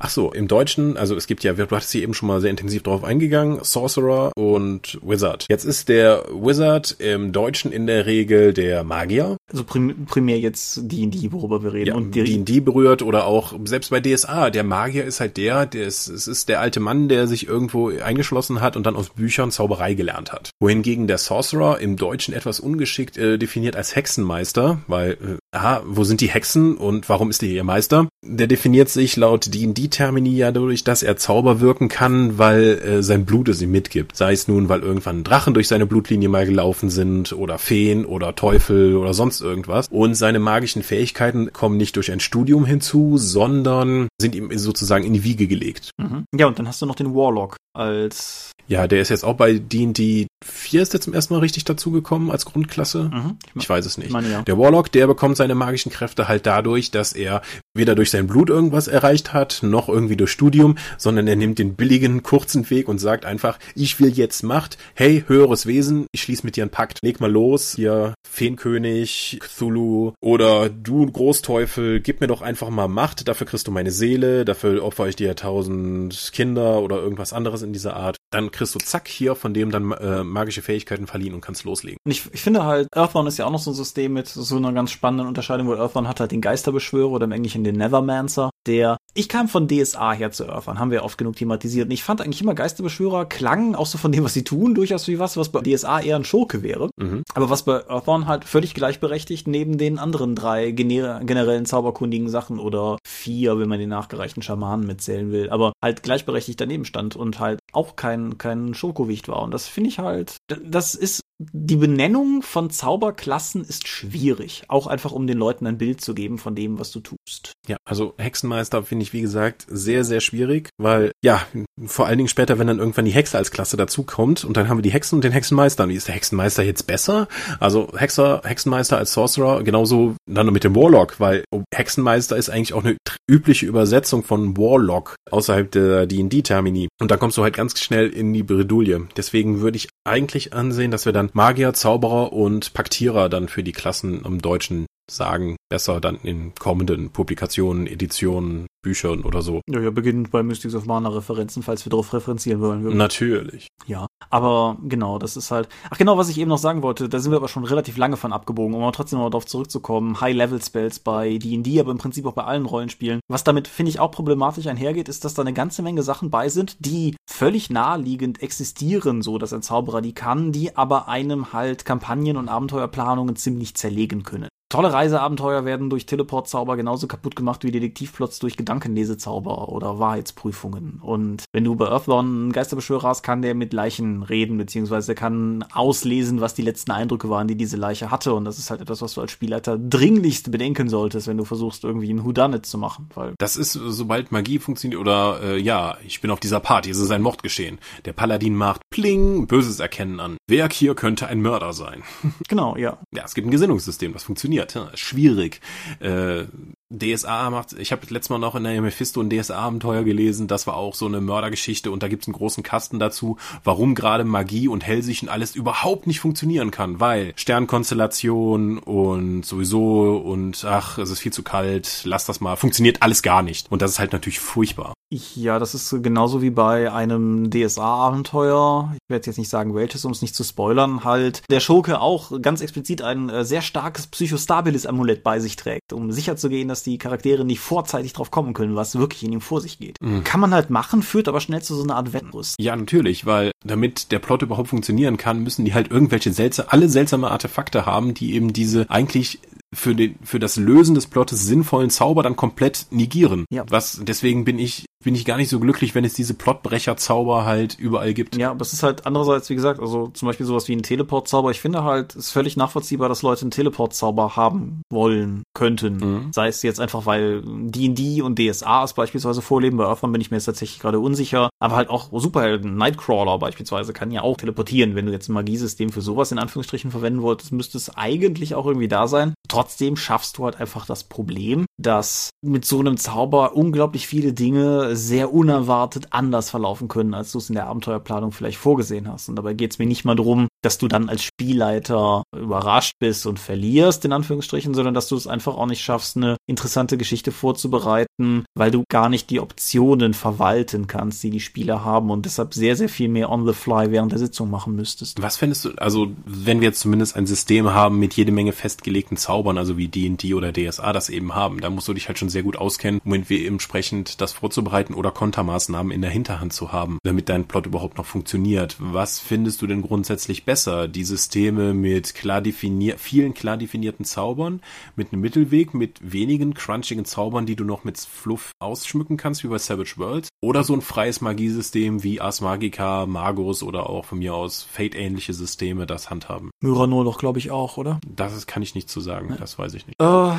Ach so, im Deutschen, also es gibt ja, du hattest hier eben schon mal sehr intensiv drauf eingegangen, Sorcerer und Wizard. Jetzt ist der Wizard im Deutschen in der Regel der Magier, Also prim primär jetzt die, die, worüber wir reden. ja, und D&D berührt oder auch selbst bei DSA, der Magier ist halt der, der ist, es ist der alte Mann, der sich irgendwo eingeschlossen hat und dann aus Büchern Zauberei gelernt hat. Wohingegen der Sorcerer im Deutschen etwas ungeschickt äh, definiert als Hexenmeister, weil, äh, aha, wo sind die Hexen und warum ist der ihr Meister? Der definiert sich laut D&D-Termini ja dadurch, dass er Zauber wirken kann, weil äh, sein Blut es ihm mitgibt. Sei es nun, weil irgendwann Drachen durch seine Blutlinie mal gelaufen sind oder Feen oder Teufel oder sonst irgendwas. Und seine magischen Fähigkeiten kommen nicht durch ein Studium hinzu, sondern sind ihm sozusagen in die Wiege gelegt. mhm. Ja, und dann hast du noch den Warlock als Ja, der ist jetzt auch bei D&D 4 ist der zum ersten Mal richtig dazugekommen als Grundklasse. Mhm. Ich weiß es nicht. Ich meine, ja. Der Warlock, der bekommt seine magischen Kräfte halt dadurch, dass er weder durch sein Blut irgendwas erreicht hat, noch irgendwie durch Studium, sondern er nimmt den billigen, kurzen Weg und sagt einfach, ich will jetzt Macht. Hey, höheres Wesen, ich schließe mit dir einen Pakt. Leg mal los, hier Feenkönig, Cthulhu oder du Großteufel, gib mir doch einfach mal Macht, dafür kriegst du meine Seele, dafür opfer ich dir tausend Kinder oder irgendwas anderes in dieser Art. Dann kriegst du zack hier, von dem dann äh, magische Fähigkeiten verliehen und kannst loslegen. Und ich, ich finde halt, Earthbound ist ja auch noch so ein System mit so einer ganz spannenden Unterscheidung, wo Earthbound hat halt den Geisterbeschwörer oder im Englischen den Nevermancer, der, ich kam von DSA her zu Earthbound, haben wir oft genug thematisiert. Und ich fand eigentlich immer Geisterbeschwörer klangen, auch so von dem, was sie tun, durchaus wie was, was bei DSA eher ein Schurke wäre. Mhm. Aber was bei Earthbound halt völlig gleichberechtigt neben den anderen drei gener generellen zauberkundigen Sachen oder vier, wenn man den nachgereichten Schamanen mitzählen will, aber halt gleichberechtigt daneben stand und halt auch kein, kein Schokowicht war. Und das finde ich halt, das ist, die Benennung von Zauberklassen ist schwierig. Auch einfach, um den Leuten ein Bild zu geben von dem, was du tust. Ja, also Hexenmeister finde ich, wie gesagt, sehr, sehr schwierig, weil, ja, vor allen Dingen später, wenn dann irgendwann die Hexe als Klasse dazukommt und dann haben wir die Hexen und den Hexenmeister. Und ist der Hexenmeister jetzt besser? Also Hexer, Hexenmeister als Sorcerer, genauso dann mit dem Warlock, weil Hexenmeister ist eigentlich auch eine übliche Übersetzung von Warlock außerhalb der D&D-Termini. Und da kommst du halt ganz schnell in die Bredouille. Deswegen würde ich eigentlich ansehen, dass wir dann Magier, Zauberer und Paktierer dann für die Klassen im Deutschen sagen, besser dann in kommenden Publikationen, Editionen, Büchern oder so. Ja, ja, beginnend bei Mystics of Mana Referenzen, falls wir darauf referenzieren wollen. Wir Natürlich. Ja, aber genau, das ist halt. Ach genau, was ich eben noch sagen wollte, da sind wir aber schon relativ lange von abgebogen, um aber trotzdem mal darauf zurückzukommen. High-Level-Spells bei D&D, aber im Prinzip auch bei allen Rollenspielen. Was damit, finde ich, auch problematisch einhergeht, ist, dass da eine ganze Menge Sachen bei sind, die völlig naheliegend existieren, so dass ein Zauberer die kann, die aber einem halt Kampagnen und Abenteuerplanungen ziemlich zerlegen können. Tolle Reiseabenteuer werden durch Teleportzauber genauso kaputt gemacht wie Detektivplots durch Gedankenlesezauber oder Wahrheitsprüfungen. Und wenn du bei Earthdawn einen Geisterbeschwörer hast, kann der mit Leichen reden, beziehungsweise der kann auslesen, was die letzten Eindrücke waren, die diese Leiche hatte. Und das ist halt etwas, was du als Spielleiter dringlichst bedenken solltest, wenn du versuchst, irgendwie einen Whodunit zu machen. Weil Das ist, sobald Magie funktioniert, oder äh, ja, ich bin auf dieser Party, es ist ein Mord geschehen. Der Paladin macht Pling, Böses erkennen an. Wer hier könnte ein Mörder sein? genau, ja. Ja, es gibt ein Gesinnungssystem, das funktioniert. Ist schwierig. Äh, DSA macht, ich habe letztes Mal noch in der Mephisto ein DSA-Abenteuer gelesen, das war auch so eine Mördergeschichte und da gibt's einen großen Kasten dazu, warum gerade Magie und Hellsicht und alles überhaupt nicht funktionieren kann, weil Sternkonstellation und sowieso und ach, es ist viel zu kalt, lass das mal, funktioniert alles gar nicht. Und das ist halt natürlich furchtbar. Ja, das ist genauso wie bei einem DSA-Abenteuer. Ich werde jetzt nicht sagen, welches, um es nicht zu spoilern, halt der Schurke auch ganz explizit ein äh, sehr starkes Psychostabilis-Amulett bei sich trägt, um sicherzugehen, dass die Charaktere nicht vorzeitig drauf kommen können, was wirklich in ihm vor sich geht. Mhm. Kann man halt machen, führt aber schnell zu so einer Art Wettrüst. Ja, natürlich, weil damit der Plot überhaupt funktionieren kann, müssen die halt irgendwelche seltsame, alle seltsame Artefakte haben, die eben diese eigentlich für den für das Lösen des Plottes sinnvollen Zauber dann komplett negieren. Ja. Was deswegen bin ich bin ich gar nicht so glücklich, wenn es diese Plotbrecher-Zauber halt überall gibt. Ja, aber es ist halt andererseits, wie gesagt, also zum Beispiel sowas wie ein Teleport-Zauber. Ich finde halt, es ist völlig nachvollziehbar, dass Leute einen Teleport-Zauber haben wollen, könnten. Mhm. Sei es jetzt einfach, weil D&D und DSA es beispielsweise vorleben. Bei Earthman bin ich mir jetzt tatsächlich gerade unsicher. Aber halt auch Superhelden, Nightcrawler beispielsweise, kann ja auch teleportieren. Wenn du jetzt ein Magiesystem für sowas in Anführungsstrichen verwenden wolltest, müsste es eigentlich auch irgendwie da sein. Trotzdem schaffst du halt einfach das Problem, dass mit so einem Zauber unglaublich viele Dinge sehr unerwartet anders verlaufen können, als du es in der Abenteuerplanung vielleicht vorgesehen hast. Und dabei geht es mir nicht mal darum, dass du dann als Spielleiter überrascht bist und verlierst, in Anführungsstrichen, sondern dass du es einfach auch nicht schaffst, eine interessante Geschichte vorzubereiten, weil du gar nicht die Optionen verwalten kannst, die die Spieler haben und deshalb sehr, sehr viel mehr on the fly während der Sitzung machen müsstest. Was findest du, also wenn wir jetzt zumindest ein System haben mit jede Menge festgelegten Zaubern, also wie D&D oder DSA das eben haben, da musst du dich halt schon sehr gut auskennen, um entsprechend das vorzubereiten oder Kontermaßnahmen in der Hinterhand zu haben, damit dein Plot überhaupt noch funktioniert. Was findest du denn grundsätzlich besser? Die Systeme mit klar definier vielen klar definierten Zaubern, mit einem Mittelweg, mit wenigen crunchigen Zaubern, die du noch mit Fluff ausschmücken kannst, wie bei Savage Worlds, oder so ein freies Magiesystem wie Ars Magica, Magus oder auch von mir aus Fate-ähnliche Systeme das handhaben. Myranor doch, glaube ich, auch, oder? Das kann ich nicht zu sagen, ja. Das weiß ich nicht. Uh,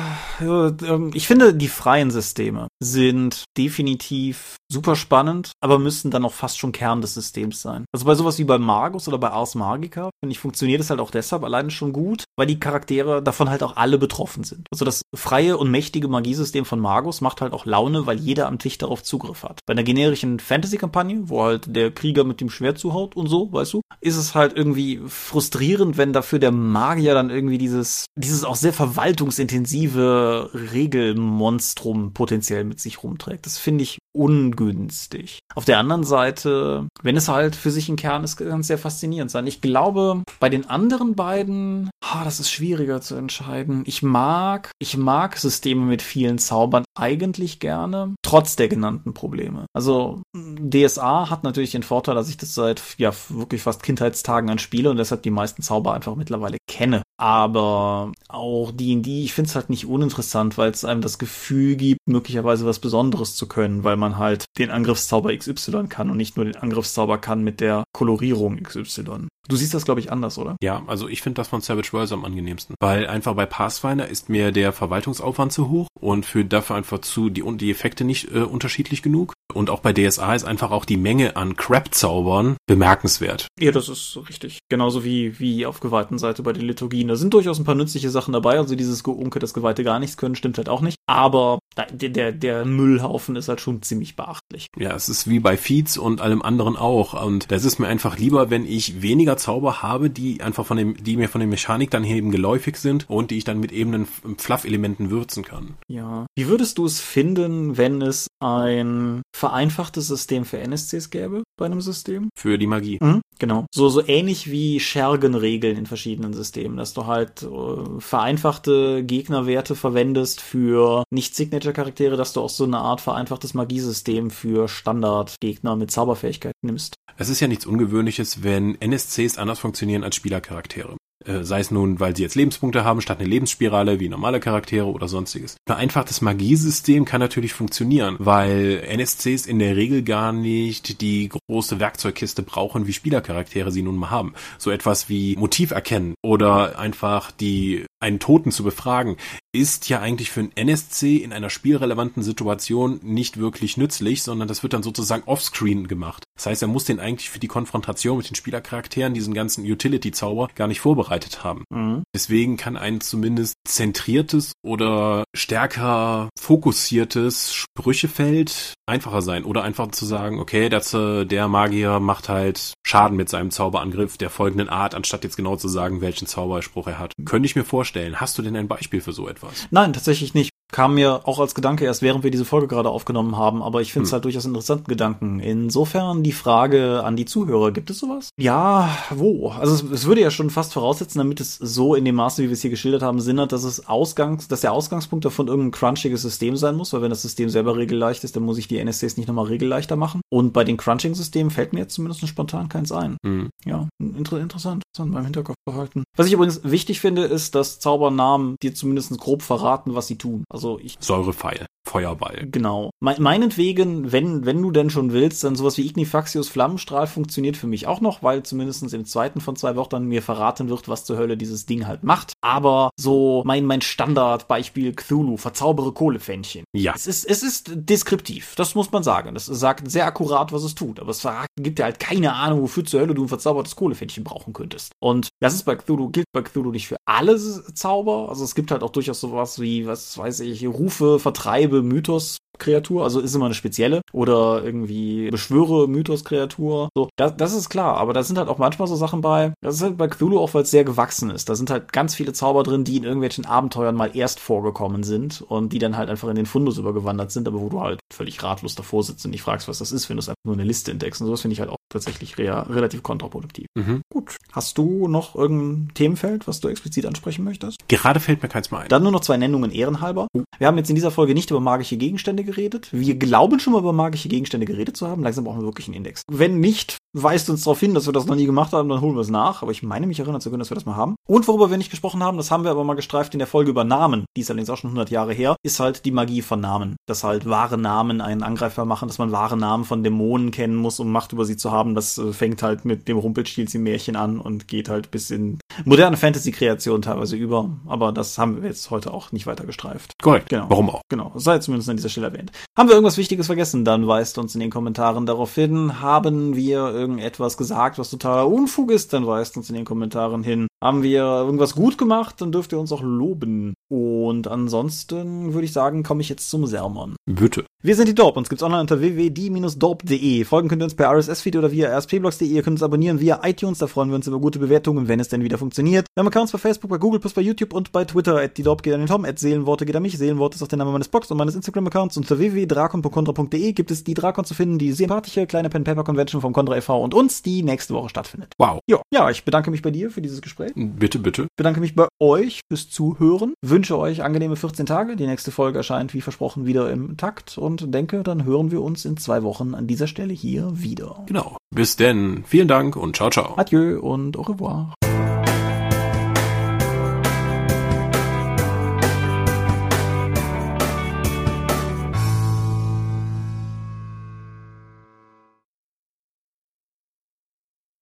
ich finde, die freien Systeme sind definitiv super spannend, aber müssten dann auch fast schon Kern des Systems sein. Also bei sowas wie bei Magus oder bei Ars Magica, finde ich, funktioniert es halt auch deshalb alleine schon gut, weil die Charaktere davon halt auch alle betroffen sind. Also das freie und mächtige Magiesystem von Magus macht halt auch Laune, weil jeder am Tisch darauf Zugriff hat. Bei einer generischen Fantasy-Kampagne, wo halt der Krieger mit dem Schwert zuhaut und so, weißt du, ist es halt irgendwie frustrierend, wenn dafür der Magier dann irgendwie dieses, dieses auch sehr verwaltungsintensive Regelmonstrum potenziell mit sich rumträgt. Das finde ich ungünstig. Auf der anderen Seite, wenn es halt für sich ein Kern ist, kann es sehr faszinierend sein. Ich glaube, bei den anderen beiden, ah, das ist schwieriger zu entscheiden. Ich mag, ich mag Systeme mit vielen Zaubern eigentlich gerne, trotz der genannten Probleme. Also DSA hat natürlich den Vorteil, dass ich das seit ja wirklich fast Kindheitstagen an spiele und deshalb die meisten Zauber einfach mittlerweile kenne. Aber auch D&D, ich finde es halt nicht uninteressant, weil es einem das Gefühl gibt, möglicherweise was Besonderes zu können, weil man halt den Angriffszauber XY kann und nicht nur den Angriffszauber kann mit der Kolorierung XY. Du siehst das, glaube ich, anders, oder? Ja, also ich finde das von Savage Worlds am angenehmsten. Weil einfach bei Pathfinder ist mir der Verwaltungsaufwand zu hoch und für dafür einfach zu die, die Effekte nicht äh, unterschiedlich genug. Und auch bei DSA ist einfach auch die Menge an Crap-Zaubern bemerkenswert. Ja, das ist richtig. Genauso wie, wie auf geweihten Seite bei den Liturgien. Da sind durchaus ein paar nützliche Sachen dabei. Also dieses Geunke, das Geweihte gar nichts können, stimmt halt auch nicht. Aber der, der, der Müllhaufen ist halt schon ziemlich beachtlich. Ja, es ist wie bei Feeds und allem anderen auch. Und das ist mir einfach lieber, wenn ich weniger Zauber habe, die einfach von dem, die mir von der Mechanik dann eben geläufig sind und die ich dann mit ebenen Fluff-Elementen würzen kann. Ja. Wie würdest du es finden, wenn es ein vereinfachtes System für NSCs gäbe bei einem System? Für die Magie. Mhm, genau. So, so ähnlich wie Schergen-Regeln in verschiedenen Systemen, dass du halt äh, vereinfachte Gegnerwerte verwendest für Nicht-Signature-Charaktere, dass du auch so eine Art vereinfachtes Magiesystem für Standard-Gegner mit Zauberfähigkeit nimmst. Es ist ja nichts Ungewöhnliches, wenn NSCs anders funktionieren als Spielercharaktere. Äh, sei es nun, weil sie jetzt Lebenspunkte haben statt eine Lebensspirale wie normale Charaktere oder sonstiges. Ein vereinfachtes Magiesystem kann natürlich funktionieren, weil NSCs in der Regel gar nicht die große Werkzeugkiste brauchen, wie Spielercharaktere sie nun mal haben. So etwas wie Motiv erkennen oder einfach die einen Toten zu befragen, ist ja eigentlich für einen NSC in einer spielrelevanten Situation nicht wirklich nützlich, sondern das wird dann sozusagen offscreen gemacht. Das heißt, er muss den eigentlich für die Konfrontation mit den Spielercharakteren, diesen ganzen Utility-Zauber, gar nicht vorbereitet haben. Mhm. Deswegen kann ein zumindest zentriertes oder stärker fokussiertes Sprüchefeld einfacher sein. Oder einfach zu sagen, okay, das, äh, der Magier macht halt Schaden mit seinem Zauberangriff der folgenden Art, anstatt jetzt genau zu sagen, welchen Zauberspruch er hat. Könnte ich mir vorstellen. Hast du denn ein Beispiel für so etwas? Nein, tatsächlich nicht kam mir auch als Gedanke erst, während wir diese Folge gerade aufgenommen haben, aber ich finde es hm. halt durchaus interessanten Gedanken. Insofern die Frage an die Zuhörer, gibt es sowas? Ja, wo? Also es, es, würde ja schon fast voraussetzen, damit es so in dem Maße, wie wir es hier geschildert haben, Sinn hat, dass es Ausgangs, dass der Ausgangspunkt davon irgendein crunchiges System sein muss, weil wenn das System selber regelleicht ist, dann muss ich die NSCs nicht nochmal regelleichter machen. Und bei den Crunching-Systemen fällt mir jetzt zumindest spontan keins ein. Hm. Ja, inter interessant, interessant beim Hinterkopf behalten. Was ich übrigens wichtig finde, ist, dass Zaubernamen dir zumindest grob verraten, was sie tun. Also ich. Säurepfeil. Feuerball. Genau. Me meinetwegen, wenn, wenn du denn schon willst, dann sowas wie Ignifaxius Flammenstrahl funktioniert für mich auch noch, weil zumindest im zweiten von zwei Wörtern mir verraten wird, was zur Hölle dieses Ding halt macht. Aber so mein, mein Standardbeispiel Cthulhu, verzaubere Kohlefännchen. Ja. Es ist, es ist deskriptiv, das muss man sagen. Das sagt sehr akkurat, was es tut, aber es gibt dir halt keine Ahnung, wofür zur Hölle du ein verzaubertes Kohlefännchen brauchen könntest. Und das ist bei Cthulhu, gilt bei Cthulhu nicht für alle Zauber. Also es gibt halt auch durchaus sowas wie, was weiß ich, Rufe, Vertreibe, Mythos Kreatur, also ist immer eine spezielle oder irgendwie beschwöre Mythos-Kreatur. So, das, das ist klar, aber da sind halt auch manchmal so Sachen bei, das ist halt bei Cthulhu auch, weil es sehr gewachsen ist. Da sind halt ganz viele Zauber drin, die in irgendwelchen Abenteuern mal erst vorgekommen sind und die dann halt einfach in den Fundus übergewandert sind, aber wo du halt völlig ratlos davor sitzt und nicht fragst, was das ist, wenn du es einfach nur eine Liste entdeckst. Und sowas finde ich halt auch tatsächlich re relativ kontraproduktiv. Mhm. Gut. Hast du noch irgendein Themenfeld, was du explizit ansprechen möchtest? Gerade fällt mir keins mehr ein. Dann nur noch zwei Nennungen ehrenhalber. Wir haben jetzt in dieser Folge nicht über magische Gegenstände geredet. Wir glauben schon mal über magische Gegenstände geredet zu haben. Langsam brauchen wir wirklich einen Index. Wenn nicht, weist uns darauf hin, dass wir das noch nie gemacht haben, dann holen wir es nach. Aber ich meine mich erinnern zu können, dass wir das mal haben. Und worüber wir nicht gesprochen haben, das haben wir aber mal gestreift in der Folge über Namen. Die ist allerdings auch schon 100 Jahre her, ist halt die Magie von Namen. Dass halt wahre Namen einen Angreifer machen, dass man wahre Namen von Dämonen kennen muss, um Macht über sie zu haben. Das äh, fängt halt mit dem Rumpelstilzchen-Märchen an und geht halt bis in moderne Fantasy-Kreationen teilweise über. Aber das haben wir jetzt heute auch nicht weiter gestreift. Korrekt. Genau. Warum auch? Genau. Sei zumindest an dieser Stelle erwähnt. Haben wir irgendwas Wichtiges vergessen? Dann weist uns in den Kommentaren darauf hin. Haben wir irgendetwas gesagt, was totaler Unfug ist? Dann weist uns in den Kommentaren hin. Haben wir irgendwas gut gemacht? Dann dürft ihr uns auch loben. Und ansonsten würde ich sagen, komme ich jetzt zum Sermon. Bitte. Wir sind die Dorp. Uns gibt's online unter www.die-dorp.de. Folgen könnt ihr uns per RSS-Feed oder via rspblogs.de. Ihr könnt uns abonnieren via iTunes. Da freuen wir uns über gute Bewertungen, wenn es denn wieder funktioniert. Wir haben Accounts bei Facebook, bei Google, plus bei YouTube und bei Twitter. At die Dorp geht an den Tom. At Seelenworte geht an mich. Seelenworte ist auch der Name meines Blogs und meines Instagram-Accounts. Unter www.drakon.contra.de gibt es die Drakon zu finden, die sympathische kleine Pen-Paper-Convention vom Contra e.V. und uns, die nächste Woche stattfindet. Wow. Ja, ja, ich bedanke mich bei dir für dieses Gespräch. Bitte, bitte. Ich bedanke mich bei euch fürs Zuhören. Wünsche euch angenehme 14 Tage. Die nächste Folge erscheint, wie versprochen, wieder im Takt und denke, dann hören hören wir uns in zwei Wochen an dieser Stelle hier wieder. Genau. Bis denn. Vielen Dank und ciao, ciao. Adieu und au revoir.